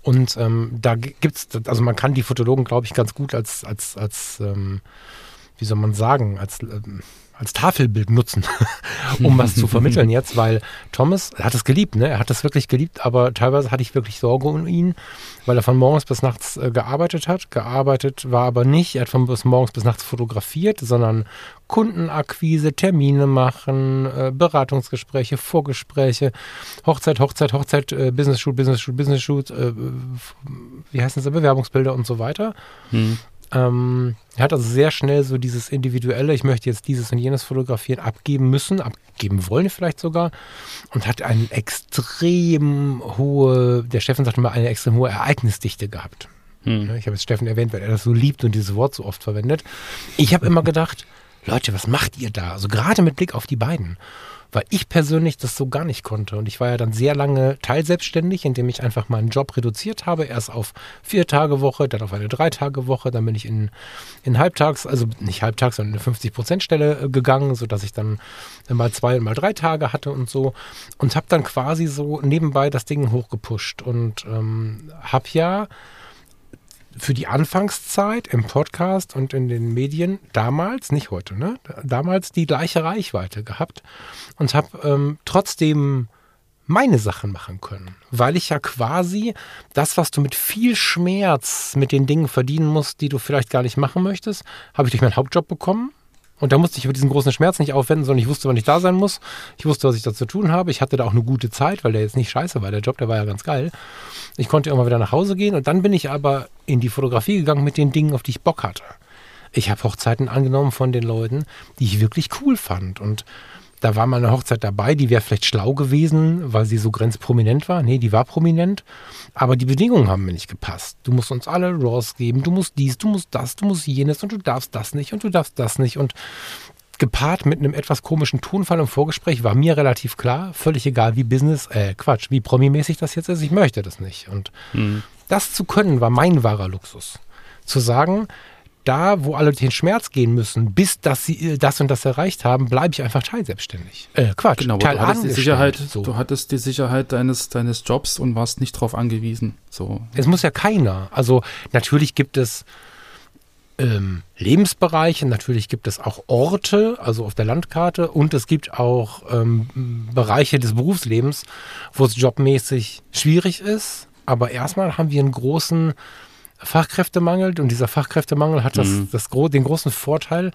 Und ähm, da gibt es, also man kann die Fotologen, glaube ich, ganz gut als, als, als ähm, wie soll man sagen, als, ähm, als Tafelbild nutzen, um was zu vermitteln jetzt, weil Thomas er hat es geliebt, ne? Er hat es wirklich geliebt, aber teilweise hatte ich wirklich Sorge um ihn, weil er von morgens bis nachts äh, gearbeitet hat. Gearbeitet war aber nicht, er hat von bis morgens bis nachts fotografiert, sondern Kundenakquise, Termine machen, äh, Beratungsgespräche, Vorgespräche, Hochzeit, Hochzeit, Hochzeit, äh, Business Shoot, Business Shoot, Business Shoot, äh, wie heißen das, Bewerbungsbilder und so weiter. Hm. Ähm, er hat also sehr schnell so dieses individuelle, ich möchte jetzt dieses und jenes fotografieren, abgeben müssen, abgeben wollen vielleicht sogar und hat eine extrem hohe, der Steffen sagte mal, eine extrem hohe Ereignisdichte gehabt. Hm. Ich habe jetzt Steffen erwähnt, weil er das so liebt und dieses Wort so oft verwendet. Ich habe immer gedacht, Leute, was macht ihr da? Also gerade mit Blick auf die beiden. Weil ich persönlich das so gar nicht konnte. Und ich war ja dann sehr lange teilselbstständig, indem ich einfach meinen Job reduziert habe. Erst auf vier Tage Woche, dann auf eine drei Tage Woche. Dann bin ich in, in Halbtags, also nicht Halbtags, sondern eine 50-Prozent-Stelle gegangen, sodass ich dann mal zwei und mal drei Tage hatte und so. Und habe dann quasi so nebenbei das Ding hochgepusht. Und ähm, habe ja für die Anfangszeit im Podcast und in den Medien damals, nicht heute, ne? Damals die gleiche Reichweite gehabt und habe ähm, trotzdem meine Sachen machen können, weil ich ja quasi das, was du mit viel Schmerz mit den Dingen verdienen musst, die du vielleicht gar nicht machen möchtest, habe ich durch meinen Hauptjob bekommen. Und da musste ich über diesen großen Schmerz nicht aufwenden, sondern ich wusste, wann ich da sein muss. Ich wusste, was ich da zu tun habe. Ich hatte da auch eine gute Zeit, weil der jetzt nicht scheiße war. Der Job, der war ja ganz geil. Ich konnte immer wieder nach Hause gehen und dann bin ich aber in die Fotografie gegangen mit den Dingen, auf die ich Bock hatte. Ich habe Hochzeiten angenommen von den Leuten, die ich wirklich cool fand. Und da war mal eine Hochzeit dabei, die wäre vielleicht schlau gewesen, weil sie so grenzprominent war. Nee, die war prominent, aber die Bedingungen haben mir nicht gepasst. Du musst uns alle Raws geben, du musst dies, du musst das, du musst jenes und du darfst das nicht und du darfst das nicht. Und gepaart mit einem etwas komischen Tonfall im Vorgespräch war mir relativ klar, völlig egal wie Business, äh Quatsch, wie promimäßig das jetzt ist, ich möchte das nicht. Und Hm. das zu können, war mein wahrer Luxus. Zu sagen, da, wo alle den Schmerz gehen müssen, bis dass sie äh, das und das erreicht haben, bleibe ich einfach teilselbstständig. Äh, Quatsch, Genau, aber du hattest die Sicherheit, So. du hattest die Sicherheit deines, deines Jobs und warst nicht darauf angewiesen. So. Es muss ja keiner. Also natürlich gibt es ähm, Lebensbereiche, natürlich gibt es auch Orte, also auf der Landkarte, und es gibt auch ähm, Bereiche des Berufslebens, wo es jobmäßig schwierig ist. Aber erstmal haben wir einen großen Fachkräftemangel und dieser Fachkräftemangel hat das, das, gro den großen Vorteil,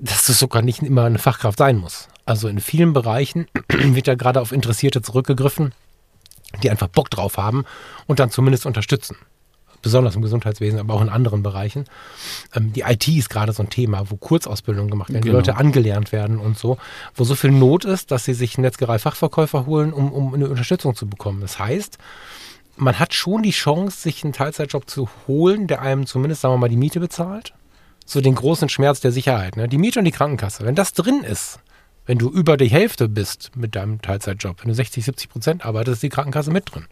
dass es sogar nicht immer eine Fachkraft sein muss. Also in vielen Bereichen wird ja gerade auf Interessierte zurückgegriffen, die einfach Bock drauf haben und dann zumindest unterstützen. Besonders im Gesundheitswesen, aber auch in anderen Bereichen. Ähm, die IT ist gerade so ein Thema, wo Kurzausbildungen gemacht werden, Genau. die Leute angelernt werden und so, wo so viel Not ist, dass sie sich Netzgerei-Fachverkäufer holen, um, um eine Unterstützung zu bekommen. Das heißt, man hat schon die Chance, sich einen Teilzeitjob zu holen, der einem zumindest, sagen wir mal, die Miete bezahlt. So den großen Schmerz der Sicherheit. Ne? Die Miete und die Krankenkasse. Wenn das drin ist, Wenn du über die Hälfte bist mit deinem Teilzeitjob, wenn du 60, 70 Prozent arbeitest, ist die Krankenkasse mit drin.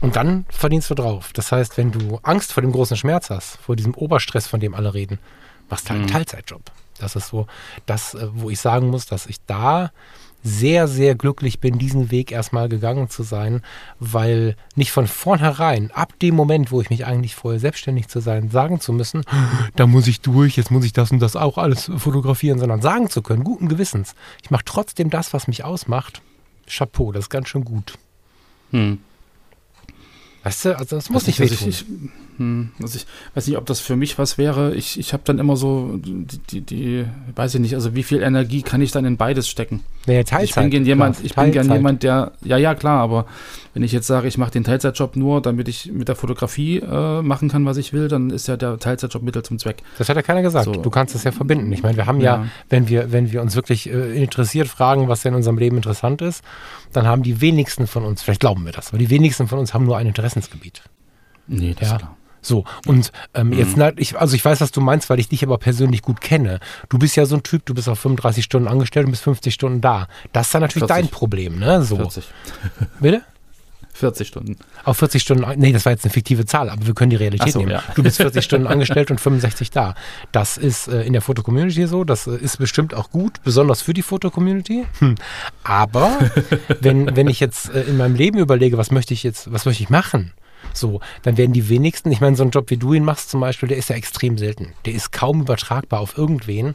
Und dann verdienst du drauf. Das heißt, wenn du Angst vor dem großen Schmerz hast, vor diesem Oberstress, von dem alle reden, machst du halt einen Mhm. Teilzeitjob. Das ist so das, äh, wo ich sagen muss, dass ich da sehr, sehr glücklich bin, diesen Weg erstmal gegangen zu sein, weil nicht von vornherein, ab dem Moment, wo ich mich eigentlich vorher selbstständig zu sein, sagen zu müssen, da muss ich durch, jetzt muss ich das und das auch alles fotografieren, sondern sagen zu können, guten Gewissens, ich mache trotzdem das, was mich ausmacht. Chapeau, das ist ganz schön gut. Hm. Weißt du, also das muss nicht also wehtun. ich, ich, hm, also ich weiß nicht, ob das für mich was wäre. Ich, ich habe dann immer so, die, die, die, weiß ich nicht, also wie viel Energie kann ich dann in beides stecken? Ich Teilzeit. bin gern jemand, klar, ich bin gern jemand, der, ja, ja, klar, aber wenn ich jetzt sage, ich mache den Teilzeitjob nur, damit ich mit der Fotografie äh, machen kann, was ich will, dann ist ja der Teilzeitjob Mittel zum Zweck. Das hat ja keiner gesagt. So. Du kannst es ja verbinden. Ich meine, wir haben ja, Ja. wenn wir, wenn wir uns wirklich äh, interessiert fragen, was in unserem Leben interessant ist, dann haben die wenigsten von uns, vielleicht glauben wir das, aber die wenigsten von uns haben nur ein Interessensgebiet. Nee, das Ja. ist klar. So, und ähm, Mhm. jetzt, ich, also ich weiß, was du meinst, weil ich dich aber persönlich gut kenne. Du bist ja so ein Typ, du bist auf 35 Stunden angestellt und bist 50 Stunden da. Das ist dann natürlich 40. dein Problem, ne? So. 40. Bitte? 40 Stunden. Auf 40 Stunden, nee, das war jetzt eine fiktive Zahl, aber wir können die Realität so, nehmen. ja. Du bist 40 Stunden angestellt und 65 da. Das ist äh, in der Fotocommunity so, das äh, ist bestimmt auch gut, besonders für die Fotocommunity. Hm. Aber wenn, wenn ich jetzt äh, in meinem Leben überlege, was möchte ich jetzt, was möchte ich machen? So, dann werden die wenigsten, ich meine, so ein Job wie du ihn machst zum Beispiel, der ist ja extrem selten. Der ist kaum übertragbar auf irgendwen.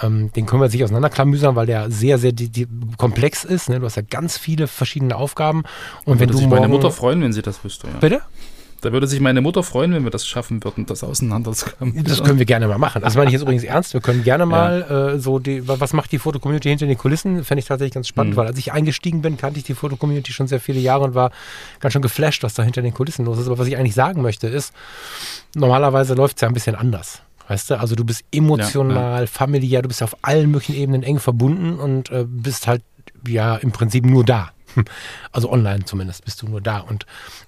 Ähm, den können wir sich auseinanderklamüsern, weil der sehr, sehr die, die komplex ist. Ne? Du hast ja ganz viele verschiedene Aufgaben. Und wenn würde du sich morgen, meine Mutter freuen, wenn sie das wüsste. Ja. Bitte? Da würde sich meine Mutter freuen, wenn wir das schaffen würden, das auseinanderzukommen. Das können wir gerne mal machen. Das meine ich jetzt übrigens ernst. Wir können gerne mal äh, so die, was macht die Fotocommunity hinter den Kulissen? Fände ich tatsächlich ganz spannend, Mhm. weil als ich eingestiegen bin, kannte ich die Fotocommunity schon sehr viele Jahre und war ganz schön geflasht, was da hinter den Kulissen los ist. Aber was ich eigentlich sagen möchte, ist, normalerweise läuft es ja ein bisschen anders. Weißt du, also du bist emotional, familiär, du bist auf allen möglichen Ebenen eng verbunden und äh, bist halt ja im Prinzip nur da. Also online zumindest bist du nur da. Und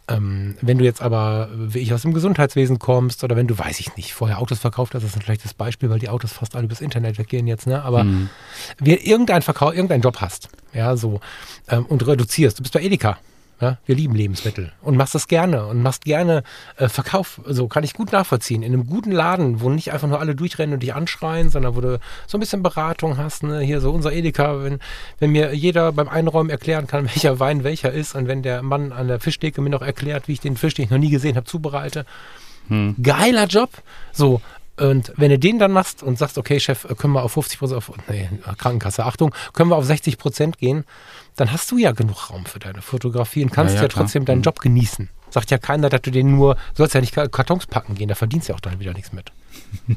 ähm, wenn du jetzt aber, wie ich aus dem Gesundheitswesen kommst oder wenn du, weiß ich nicht, vorher Autos verkauft hast, das ist ein schlechtes Beispiel, weil die Autos fast alle übers Internet weggehen jetzt, ne? Aber Mhm. wir irgendein Verkauf, irgendeinen Job hast, ja, so, ähm, und reduzierst. Du bist bei Edeka. Ja, wir lieben Lebensmittel und machst das gerne und machst gerne äh, Verkauf. So kann ich gut nachvollziehen. In einem guten Laden, wo nicht einfach nur alle durchrennen und dich anschreien, sondern wo du so ein bisschen Beratung hast. Ne? Hier so unser Edeka, wenn, wenn mir jeder beim Einräumen erklären kann, welcher Wein welcher ist und wenn der Mann an der Fischtheke mir noch erklärt, wie ich den Fisch, den ich noch nie gesehen habe, zubereite. Geiler Job. So, und wenn du den dann machst und sagst, okay, Chef, können wir auf 50 Prozent, auf, nee, Krankenkasse, Achtung, können wir auf 60 Prozent gehen, dann hast du ja genug Raum für deine Fotografie und kannst Ja, ja, ja, trotzdem deinen Mhm. Job genießen. Sagt ja keiner, dass du den nur, du sollst ja nicht Kartons packen gehen, da verdienst du ja auch dann wieder nichts mit.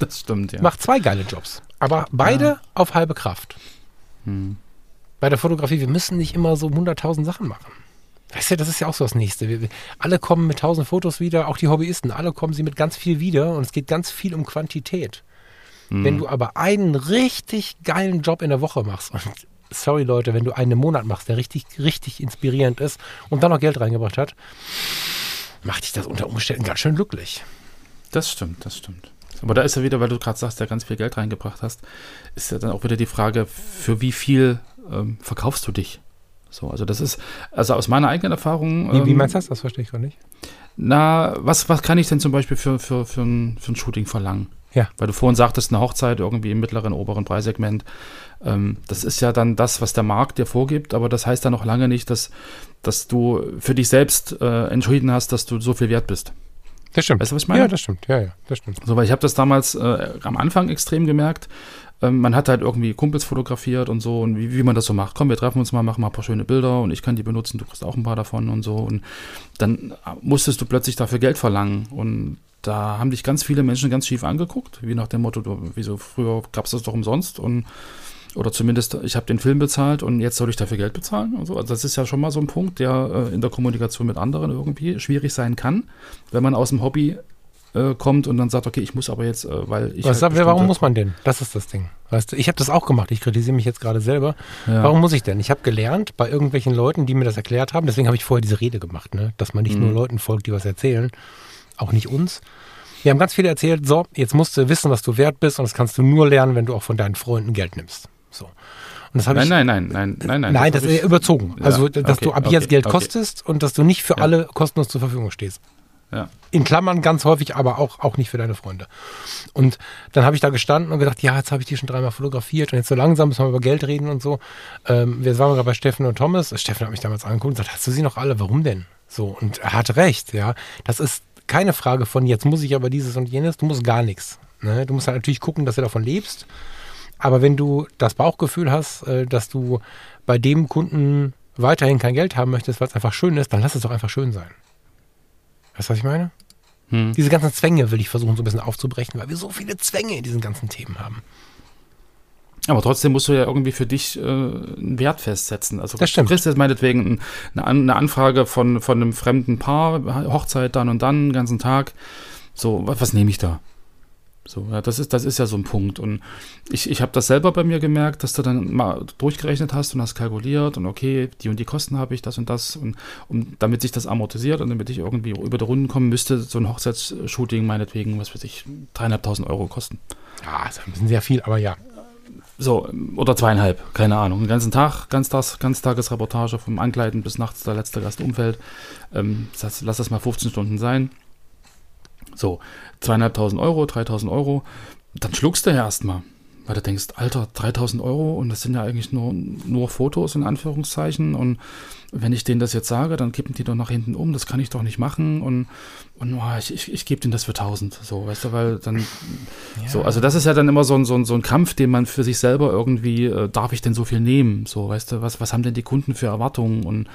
Das stimmt, ja. Mach zwei geile Jobs, aber beide auf halbe Kraft. Hm. Bei der Fotografie, wir müssen nicht immer so 100.000 Sachen machen. Weißt du, das ist ja auch so das Nächste. Wir, wir, alle kommen mit 1000 Fotos wieder, auch die Hobbyisten, alle kommen sie mit ganz viel wieder und es geht ganz viel um Quantität. Hm. Wenn du aber einen richtig geilen Job in der Woche machst und sorry Leute, wenn du einen im Monat machst, der richtig, richtig inspirierend ist und dann noch Geld reingebracht hat, macht dich das unter Umständen ganz schön glücklich. Das stimmt, das stimmt. Aber da ist ja wieder, weil du gerade sagst, der ganz viel Geld reingebracht hast, ist ja dann auch wieder die Frage, für wie viel ähm, verkaufst du dich? So, also das ist, also aus meiner eigenen Erfahrung. Wie, wie ähm, meinst du das? Das verstehe ich gar nicht. Na, was, was kann ich denn zum Beispiel für, für, für, ein, für ein Shooting verlangen? Ja. Weil du vorhin sagtest, eine Hochzeit irgendwie im mittleren, oberen Preissegment. Ähm, das ist ja dann das, was der Markt dir vorgibt, aber das heißt ja noch lange nicht, dass, dass du für dich selbst äh, entschieden hast, dass du so viel wert bist. Das stimmt. Weißt du, was ich meine? Ja, das stimmt. Ja, ja, das stimmt. So, weil ich habe das damals äh, am Anfang extrem gemerkt. Ähm, man hat halt irgendwie Kumpels fotografiert und so und wie, wie man das so macht. Komm, wir treffen uns mal, machen mal ein paar schöne Bilder und ich kann die benutzen, du kriegst auch ein paar davon und so. Und dann musstest du plötzlich dafür Geld verlangen. Und da haben dich ganz viele Menschen ganz schief angeguckt, wie nach dem Motto, du, wieso früher gab es das doch umsonst und oder zumindest, ich habe den Film bezahlt und jetzt soll ich dafür Geld bezahlen. Und so. Also das ist ja schon mal so ein Punkt, der äh, in der Kommunikation mit anderen irgendwie schwierig sein kann, wenn man aus dem Hobby äh, kommt und dann sagt, okay, ich muss aber jetzt, äh, weil ich. Was, halt warum muss man denn? Das ist das Ding. Weißt du, ich habe das auch gemacht. Ich kritisiere mich jetzt gerade selber. Ja. Warum muss ich denn? Ich habe gelernt bei irgendwelchen Leuten, die mir das erklärt haben. Deswegen habe ich vorher diese Rede gemacht, ne? dass man nicht Mhm. nur Leuten folgt, die was erzählen, auch nicht uns. Wir haben ganz viele erzählt, so, jetzt musst du wissen, was du wert bist und das kannst du nur lernen, wenn du auch von deinen Freunden Geld nimmst. So. Und das Nein, ich. nein, nein, nein, nein, nein. Nein, das hab ist ich- überzogen. Ja, also, dass okay, du ab okay, jetzt Geld okay. kostest und dass du nicht für Ja. alle kostenlos zur Verfügung stehst. Ja. In Klammern ganz häufig, aber auch, auch nicht für deine Freunde. Und dann habe ich da gestanden und gedacht, ja, jetzt habe ich die schon dreimal fotografiert und jetzt so langsam müssen wir über Geld reden und so. Ähm, wir waren gerade bei Steffen und Thomas. Steffen hat mich damals angeguckt und gesagt, hast du sie noch alle? Warum denn? So, und er hatte recht, ja. Das ist keine Frage von, jetzt muss ich aber dieses und jenes, du musst gar nichts. Ne? Du musst halt natürlich gucken, dass du davon lebst. Aber wenn du das Bauchgefühl hast, äh, dass du bei dem Kunden weiterhin kein Geld haben möchtest, weil es einfach schön ist, dann lass es doch einfach schön sein. Weißt du, was ich meine? Hm. Diese ganzen Zwänge will ich versuchen, so ein bisschen aufzubrechen, weil wir so viele Zwänge in diesen ganzen Themen haben. Aber trotzdem musst du ja irgendwie für dich äh, einen Wert festsetzen. Also Das stimmt. du kriegst jetzt meinetwegen eine, An- eine Anfrage von, von einem fremden Paar, Hochzeit dann und dann, den ganzen Tag. So, was, was nehme ich da? So, ja, das ist, das ist ja so ein Punkt. Und ich, ich habe das selber bei mir gemerkt, dass du dann mal durchgerechnet hast und hast kalkuliert und okay, die und die Kosten habe ich, das und das. Und, und damit sich das amortisiert und damit ich irgendwie über die Runden kommen müsste, so ein Hochzeitsshooting meinetwegen, was weiß ich, dreieinhalbtausend Euro kosten. Ja, ist ein bisschen sehr viel, aber ja. So, oder zweieinhalb, keine Ahnung. Den ganzen Tag, Ganztags, Ganztagesreportage vom Ankleiden bis nachts der letzte Gast umfällt. Ähm, heißt, lass das mal 15 Stunden sein. So, zweieinhalbtausend Euro, 3000 Euro. Dann schluckst du ja erstmal. Weil du denkst, Alter, 3000 Euro und das sind ja eigentlich nur, nur Fotos in Anführungszeichen. Und wenn ich denen das jetzt sage, dann kippen die doch nach hinten um. Das kann ich doch nicht machen. Und, und oh, ich, ich, ich gebe denen das für 1000. So, weißt du, weil dann. So, also das ist ja dann immer so ein, so, ein, so ein Kampf, den man für sich selber irgendwie, äh, darf ich denn so viel nehmen? So, weißt du, was, was haben denn die Kunden für Erwartungen? Und,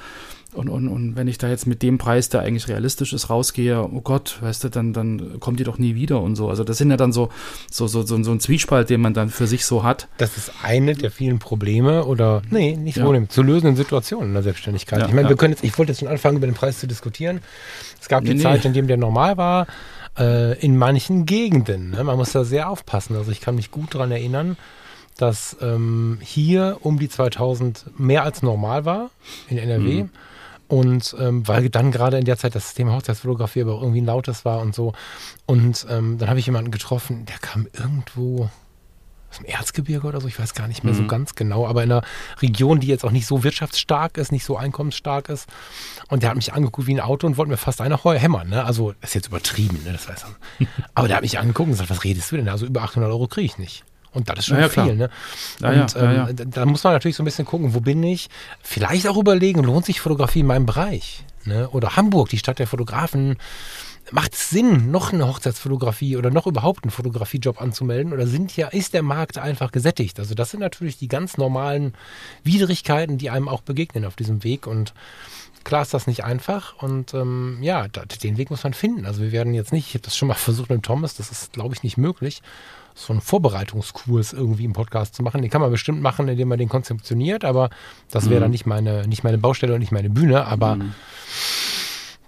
und, und, und wenn ich da jetzt mit dem Preis, der eigentlich realistisch ist, rausgehe, oh Gott, weißt du, dann, dann kommen die doch nie wieder und so. Also das sind ja dann so, so, so, so, so ein Zwiespalt, den man dann für sich so hat. Das ist eine der vielen Probleme oder, nee, nicht Ja. Probleme, zu lösenden Situationen in der Selbstständigkeit. Ja, ich meine, ja. wir können jetzt, ich wollte jetzt schon anfangen, über den Preis zu diskutieren. Es gab die Nee, nee. Zeit, in dem der normal war, äh, in manchen Gegenden. Ne? Man muss da sehr aufpassen. Also ich kann mich gut daran erinnern, dass ähm, hier um die 2000 mehr als normal war in NRW. Mhm. Und ähm, weil dann gerade in der Zeit das Thema Hochzeitsfotografie aber irgendwie ein lautes war und so. Und ähm, dann habe ich jemanden getroffen, der kam irgendwo aus dem Erzgebirge oder so, ich weiß gar nicht mehr so Mhm. ganz genau, aber in einer Region, die jetzt auch nicht so wirtschaftsstark ist, nicht so einkommensstark ist. Und der hat mich angeguckt wie ein Auto und wollte mir fast einer heu- hämmern. Ne? Also, das ist jetzt übertrieben, ne? das heißt, aber der hat mich angeguckt und gesagt, was redest du denn? Also über 800 Euro kriege ich nicht. Und das ist schon Ja, ja, klar. viel. Ne? Ja, und ja, ähm, da muss man natürlich so ein bisschen gucken, wo bin ich? Vielleicht auch überlegen, lohnt sich Fotografie in meinem Bereich? Ne? Oder Hamburg, die Stadt der Fotografen. Macht es Sinn, noch eine Hochzeitsfotografie oder noch überhaupt einen Fotografiejob anzumelden? Oder sind ja, ist der Markt einfach gesättigt? Also das sind natürlich die ganz normalen Widrigkeiten, die einem auch begegnen auf diesem Weg. Und klar ist das nicht einfach. Und ähm, ja, da, den Weg muss man finden. Also wir werden jetzt nicht, ich habe das schon mal versucht mit Thomas, das ist, glaube ich, nicht möglich, so einen Vorbereitungskurs irgendwie im Podcast zu machen. Den kann man bestimmt machen, indem man den konzeptioniert, aber das wäre dann nicht meine, nicht meine Baustelle und nicht meine Bühne. Aber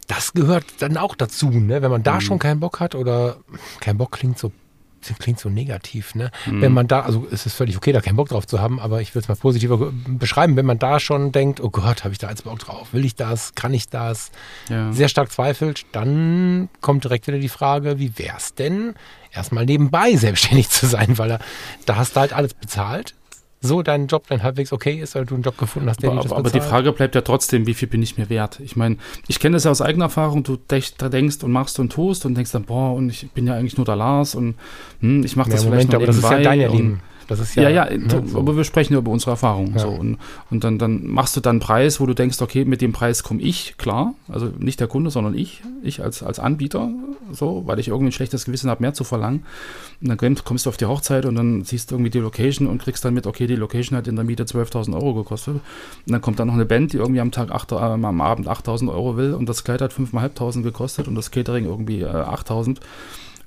das gehört dann auch dazu, ne? Wenn man da schon keinen Bock hat oder kein Bock klingt so klingt so negativ, ne? Wenn man da, also es ist völlig okay, da keinen Bock drauf zu haben, aber ich würde es mal positiver beschreiben, wenn man da schon denkt, oh Gott, habe ich da jetzt Bock drauf? Will ich das? Kann ich das? Ja. Sehr stark zweifelt, dann kommt direkt wieder die Frage, wie wär's denn, erstmal nebenbei selbstständig zu sein, weil da, da hast du halt alles bezahlt. So dein Job dann halbwegs okay ist, weil du einen Job gefunden hast, der Aber, dir das aber, aber die bezahlt. Frage bleibt ja trotzdem, wie viel bin ich mir wert? Ich meine, ich kenne das ja aus eigener Erfahrung, du denkst und machst und tust und denkst dann, boah, und ich bin ja eigentlich nur der Lars und hm, ich mache Ja, das Moment, vielleicht noch aber das ist ja dein Erleben. Das ist ja, Ja, ja, ne, so, aber wir sprechen ja über unsere Erfahrungen. Ja. So, und und dann, dann machst du dann einen Preis, wo du denkst, okay, mit dem Preis komme ich, klar. Also nicht der Kunde, sondern ich, ich als, als Anbieter, so, weil ich irgendwie ein schlechtes Gewissen habe, mehr zu verlangen. Und dann kommst- du auf die Hochzeit und dann siehst du irgendwie die Location und kriegst dann mit, okay, die Location hat in der Miete 12.000 Euro gekostet. Und dann kommt dann noch eine Band, die irgendwie am Tag, acht, äh, am Abend 8.000 Euro will und das Kleid hat 5.500 gekostet und das Catering irgendwie äh, 8.000.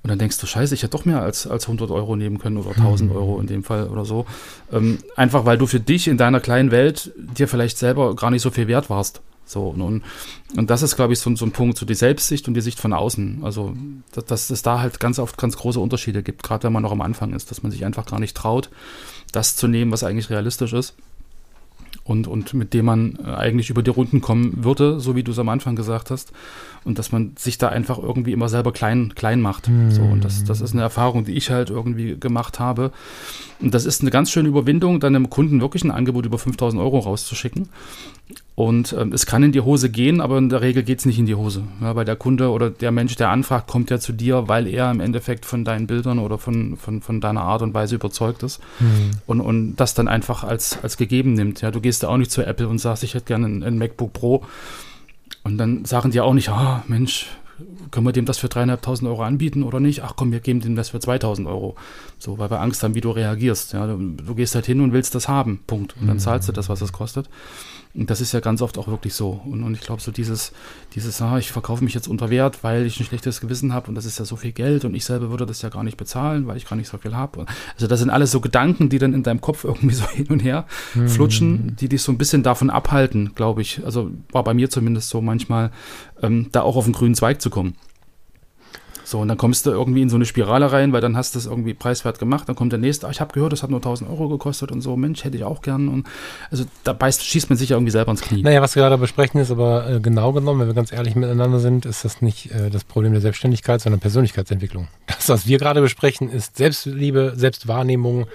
Und dann denkst du, scheiße, ich hätte doch mehr als, als 100 Euro nehmen können oder 1000 Euro in dem Fall oder so. Ähm, einfach weil du für dich in deiner kleinen Welt dir vielleicht selber gar nicht so viel wert warst. So, und, und, und das ist, glaube ich, so, so ein Punkt, so die Selbstsicht und die Sicht von außen. Also, dass, dass es da halt ganz oft ganz große Unterschiede gibt, gerade wenn man noch am Anfang ist, dass man sich einfach gar nicht traut, das zu nehmen, was eigentlich realistisch ist. Und, und mit dem man äh, eigentlich über die Runden kommen würde, so wie du es am Anfang gesagt hast. Und dass man sich da einfach irgendwie immer selber klein, klein macht. Mhm. So, und das, das ist eine Erfahrung, die ich halt irgendwie gemacht habe. Und das ist eine ganz schöne Überwindung, dann einem Kunden wirklich ein Angebot über 5000 Euro rauszuschicken. Und ähm, es kann in die Hose gehen, aber in der Regel geht es nicht in die Hose. Ja, weil der Kunde oder der Mensch, der anfragt, kommt ja zu dir, weil er im Endeffekt von deinen Bildern oder von, von, von deiner Art und Weise überzeugt ist. Mhm. Und, und das dann einfach als, als gegeben nimmt. Ja, du gehst da auch nicht zu Apple und sagst, ich hätte gerne ein, ein MacBook Pro. Und dann sagen die auch nicht, ah, Mensch, können wir dem das für dreieinhalbtausend Euro anbieten oder nicht? Ach komm, wir geben dem das für 2000 Euro. So, weil wir Angst haben, wie du reagierst. Ja, du, du gehst halt hin und willst das haben. Punkt. Und dann mhm. zahlst du das, was es kostet. Und das ist ja ganz oft auch wirklich so. Und, und ich glaube, so dieses, dieses, ah, ich verkaufe mich jetzt unter Wert, weil ich ein schlechtes Gewissen habe und das ist ja so viel Geld und ich selber würde das ja gar nicht bezahlen, weil ich gar nicht so viel habe. Also das sind alles so Gedanken, die dann in deinem Kopf irgendwie so hin und her mhm. flutschen, die dich so ein bisschen davon abhalten, glaube ich. Also war bei mir zumindest so manchmal, ähm, da auch auf den grünen Zweig zu kommen. So, und dann kommst du irgendwie in so eine Spirale rein, weil dann hast du es irgendwie preiswert gemacht. Dann kommt der nächste, ah, ich habe gehört, das hat nur 1000 Euro gekostet und so, Mensch, hätte ich auch gern. Und also da beißt, schießt man sich ja irgendwie selber ins Knie. Naja, was wir gerade besprechen, ist aber äh, genau genommen, wenn wir ganz ehrlich miteinander sind, ist das nicht äh, das Problem der Selbstständigkeit, sondern Persönlichkeitsentwicklung. Das, was wir gerade besprechen, ist Selbstliebe, Selbstwahrnehmung,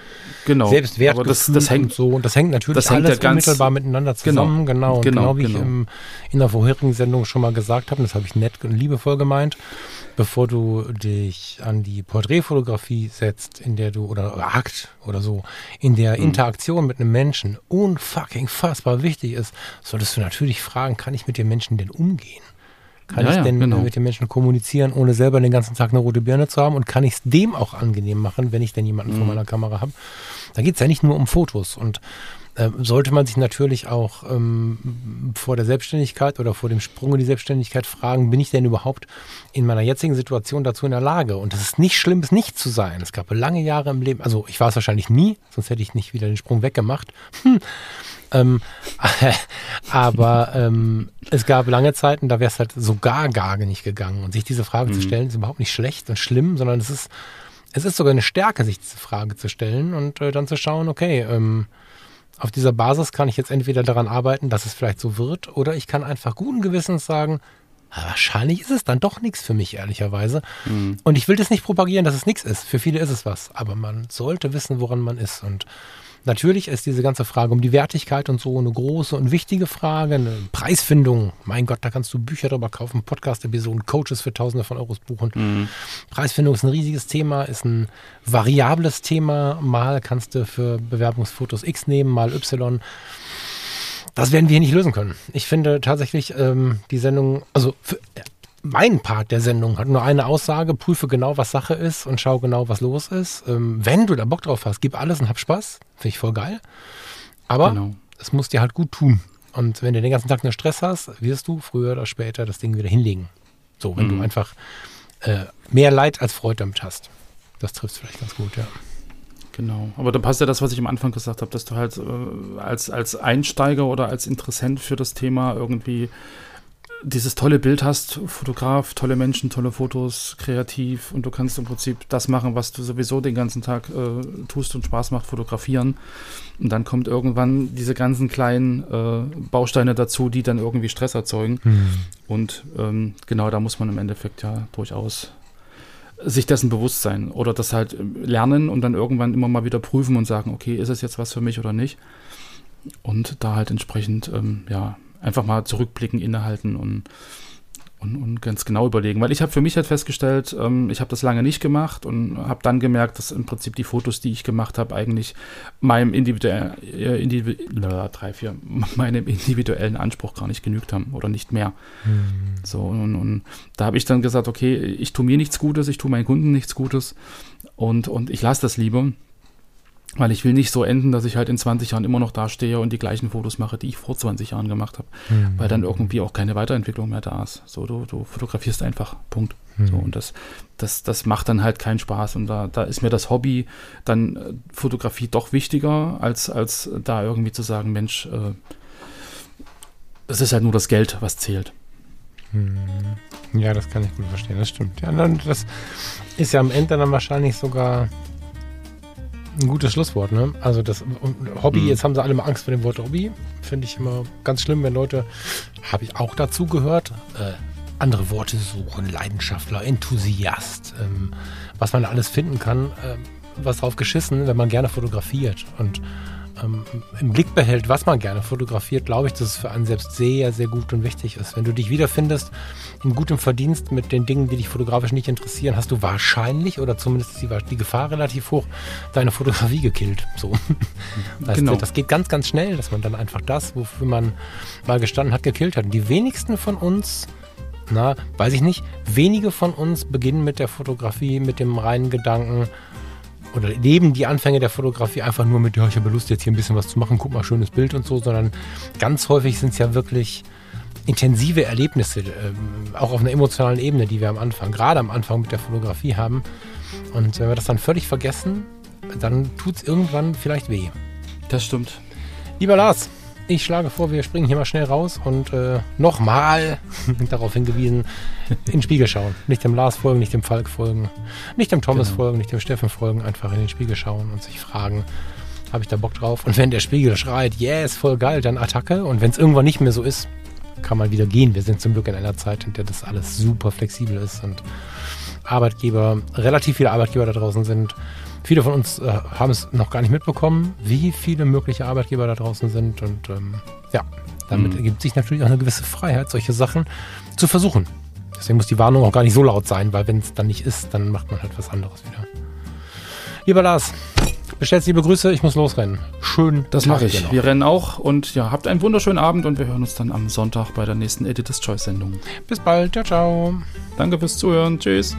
genau. Selbstwertgefühl das, das hängt, und so. Und das hängt natürlich das hängt alles ja unmittelbar miteinander zusammen. Genau, genau, genau, genau wie genau. ich im, in der vorherigen Sendung schon mal gesagt habe, das habe ich nett und liebevoll gemeint bevor du dich an die Porträtfotografie setzt, in der du, oder Akt oder so, in der mhm. Interaktion mit einem Menschen unfucking fassbar wichtig ist, solltest du natürlich fragen, kann ich mit dem Menschen denn umgehen? Kann Ja, ich ja, denn genau. mit dem Menschen kommunizieren, ohne selber den ganzen Tag eine rote Birne zu haben? Und kann ich es dem auch angenehm machen, wenn ich denn jemanden vor Mhm. meiner Kamera habe? Da geht es ja nicht nur um Fotos. Und sollte man sich natürlich auch ähm, vor der Selbstständigkeit oder vor dem Sprung in die Selbstständigkeit fragen, bin ich denn überhaupt in meiner jetzigen Situation dazu in der Lage? Und es ist nicht schlimm, es nicht zu sein. Es gab lange Jahre im Leben, also ich war es wahrscheinlich nie, sonst hätte ich nicht wieder den Sprung weggemacht. Hm. Ähm, aber ähm, es gab lange Zeiten, da wäre es halt sogar gar nicht gegangen. Und sich diese Frage zu stellen, ist überhaupt nicht schlecht und schlimm, sondern es ist, es ist sogar eine Stärke, sich diese Frage zu stellen und äh, dann zu schauen, okay, ähm, auf dieser Basis kann ich jetzt entweder daran arbeiten, dass es vielleicht so wird, oder ich kann einfach guten Gewissens sagen, "Ah, wahrscheinlich ist es dann doch nichts für mich, ehrlicherweise. Und ich will das nicht propagieren, dass es nichts ist. Für viele ist es was. Aber man sollte wissen, woran man ist. Und natürlich ist diese ganze Frage um die Wertigkeit und so eine große und wichtige Frage. Eine Preisfindung. Mein Gott, da kannst du Bücher drüber kaufen, Podcast-Episoden, Coaches für Tausende von Euros buchen. Preisfindung ist ein riesiges Thema, ist ein variables Thema. Mal kannst du für Bewerbungsfotos X nehmen, mal Y. Das werden wir hier nicht lösen können. Ich finde tatsächlich ähm, die Sendung, also für, mein Part der Sendung hat nur eine Aussage, prüfe genau, was Sache ist und schau genau, was los ist. Ähm, wenn du da Bock drauf hast, gib alles und hab Spaß. Finde ich voll geil. Aber Genau. es muss dir halt gut tun. Und wenn du den ganzen Tag nur Stress hast, wirst du früher oder später das Ding wieder hinlegen. So, wenn Mhm. du einfach äh, mehr Leid als Freude damit hast. Das trifft vielleicht ganz gut, ja. Genau. Aber da passt ja das, was ich am Anfang gesagt habe, dass du halt äh, als, als Einsteiger oder als Interessent für das Thema irgendwie dieses tolle Bild hast, Fotograf, tolle Menschen, tolle Fotos, kreativ und du kannst im Prinzip das machen, was du sowieso den ganzen Tag äh, tust und Spaß macht, fotografieren. Und dann kommt irgendwann diese ganzen kleinen äh, Bausteine dazu, die dann irgendwie Stress erzeugen. Und ähm, genau da muss man im Endeffekt ja durchaus sich dessen bewusst sein oder das halt lernen und dann irgendwann immer mal wieder prüfen und sagen, okay, ist es jetzt was für mich oder nicht? Und da halt entsprechend, ähm, ja, einfach mal zurückblicken, innehalten und, und, und ganz genau überlegen. Weil ich habe für mich halt festgestellt, ähm, ich habe das lange nicht gemacht und habe dann gemerkt, dass im Prinzip die Fotos, die ich gemacht habe, eigentlich meinem individuellen, äh, individu äh, drei, vier, meinem individuellen Anspruch gar nicht genügt haben oder nicht mehr. So, und, und da habe ich dann gesagt, okay, ich tue mir nichts Gutes, ich tue meinen Kunden nichts Gutes und, und ich lasse das lieber, weil ich will nicht so enden, dass ich halt in 20 Jahren immer noch dastehe und die gleichen Fotos mache, die ich vor 20 Jahren gemacht habe, weil dann irgendwie auch keine Weiterentwicklung mehr da ist. So, du, du fotografierst einfach, Punkt. So, und das, das, das macht dann halt keinen Spaß. Und da, da ist mir das Hobby dann äh, Fotografie doch wichtiger, als, als da irgendwie zu sagen, Mensch, äh, es ist halt nur das Geld, was zählt. Ja, das kann ich gut verstehen, das stimmt. Ja, dann, das ist ja am Ende dann wahrscheinlich sogar Ein gutes Schlusswort, ne? Also das Hobby, Mhm. jetzt haben sie alle mal Angst vor dem Wort Hobby. Finde ich immer ganz schlimm, wenn Leute, habe ich auch dazu gehört, äh, andere Worte suchen, Leidenschaftler, Enthusiast, ähm, was man da alles finden kann, ähm, was drauf geschissen, wenn man gerne fotografiert und ähm, im Blick behält, was man gerne fotografiert, glaube ich, dass es für einen selbst sehr, sehr gut und wichtig ist. Wenn du dich wiederfindest in gutem Verdienst mit den Dingen, die dich fotografisch nicht interessieren, hast du wahrscheinlich oder zumindest ist die, die Gefahr relativ hoch, deine Fotografie gekillt. So. Das, Genau. das geht ganz, ganz schnell, dass man dann einfach das, wofür man mal gestanden hat, gekillt hat. Und die wenigsten von uns, na, weiß ich nicht, wenige von uns beginnen mit der Fotografie mit dem reinen Gedanken, oder leben die Anfänge der Fotografie einfach nur mit, ja, ich habe Lust, jetzt hier ein bisschen was zu machen, guck mal, schönes Bild und so, sondern ganz häufig sind es ja wirklich intensive Erlebnisse, ähm, auch auf einer emotionalen Ebene, die wir am Anfang, gerade am Anfang mit der Fotografie haben. Und wenn wir das dann völlig vergessen, dann tut es irgendwann vielleicht weh. Das stimmt. Lieber Lars, ich schlage vor, wir springen hier mal schnell raus und äh, nochmal darauf hingewiesen, in den Spiegel schauen. Nicht dem Lars folgen, nicht dem Falk folgen, nicht dem Thomas Genau. folgen, nicht dem Steffen folgen, einfach in den Spiegel schauen und sich fragen, habe ich da Bock drauf? Und wenn der Spiegel schreit, yes, voll geil, dann Attacke. Und wenn es irgendwann nicht mehr so ist, kann man wieder gehen. Wir sind zum Glück in einer Zeit, in der das alles super flexibel ist und Arbeitgeber, relativ viele Arbeitgeber da draußen sind. Viele von uns äh, haben es noch gar nicht mitbekommen, wie viele mögliche Arbeitgeber da draußen sind. Und ähm, ja, damit Mhm. ergibt sich natürlich auch eine gewisse Freiheit, solche Sachen zu versuchen. Deswegen muss die Warnung auch gar nicht so laut sein, weil wenn es dann nicht ist, dann macht man halt was anderes wieder. Lieber Lars, bestellst liebe Grüße, ich muss losrennen. Schön. Das mache ich. Wir rennen auch und ja, habt einen wunderschönen Abend und wir hören uns dann am Sonntag bei der nächsten Editor's Choice Sendung. Bis bald. Ciao, ciao. Danke fürs Zuhören. Tschüss.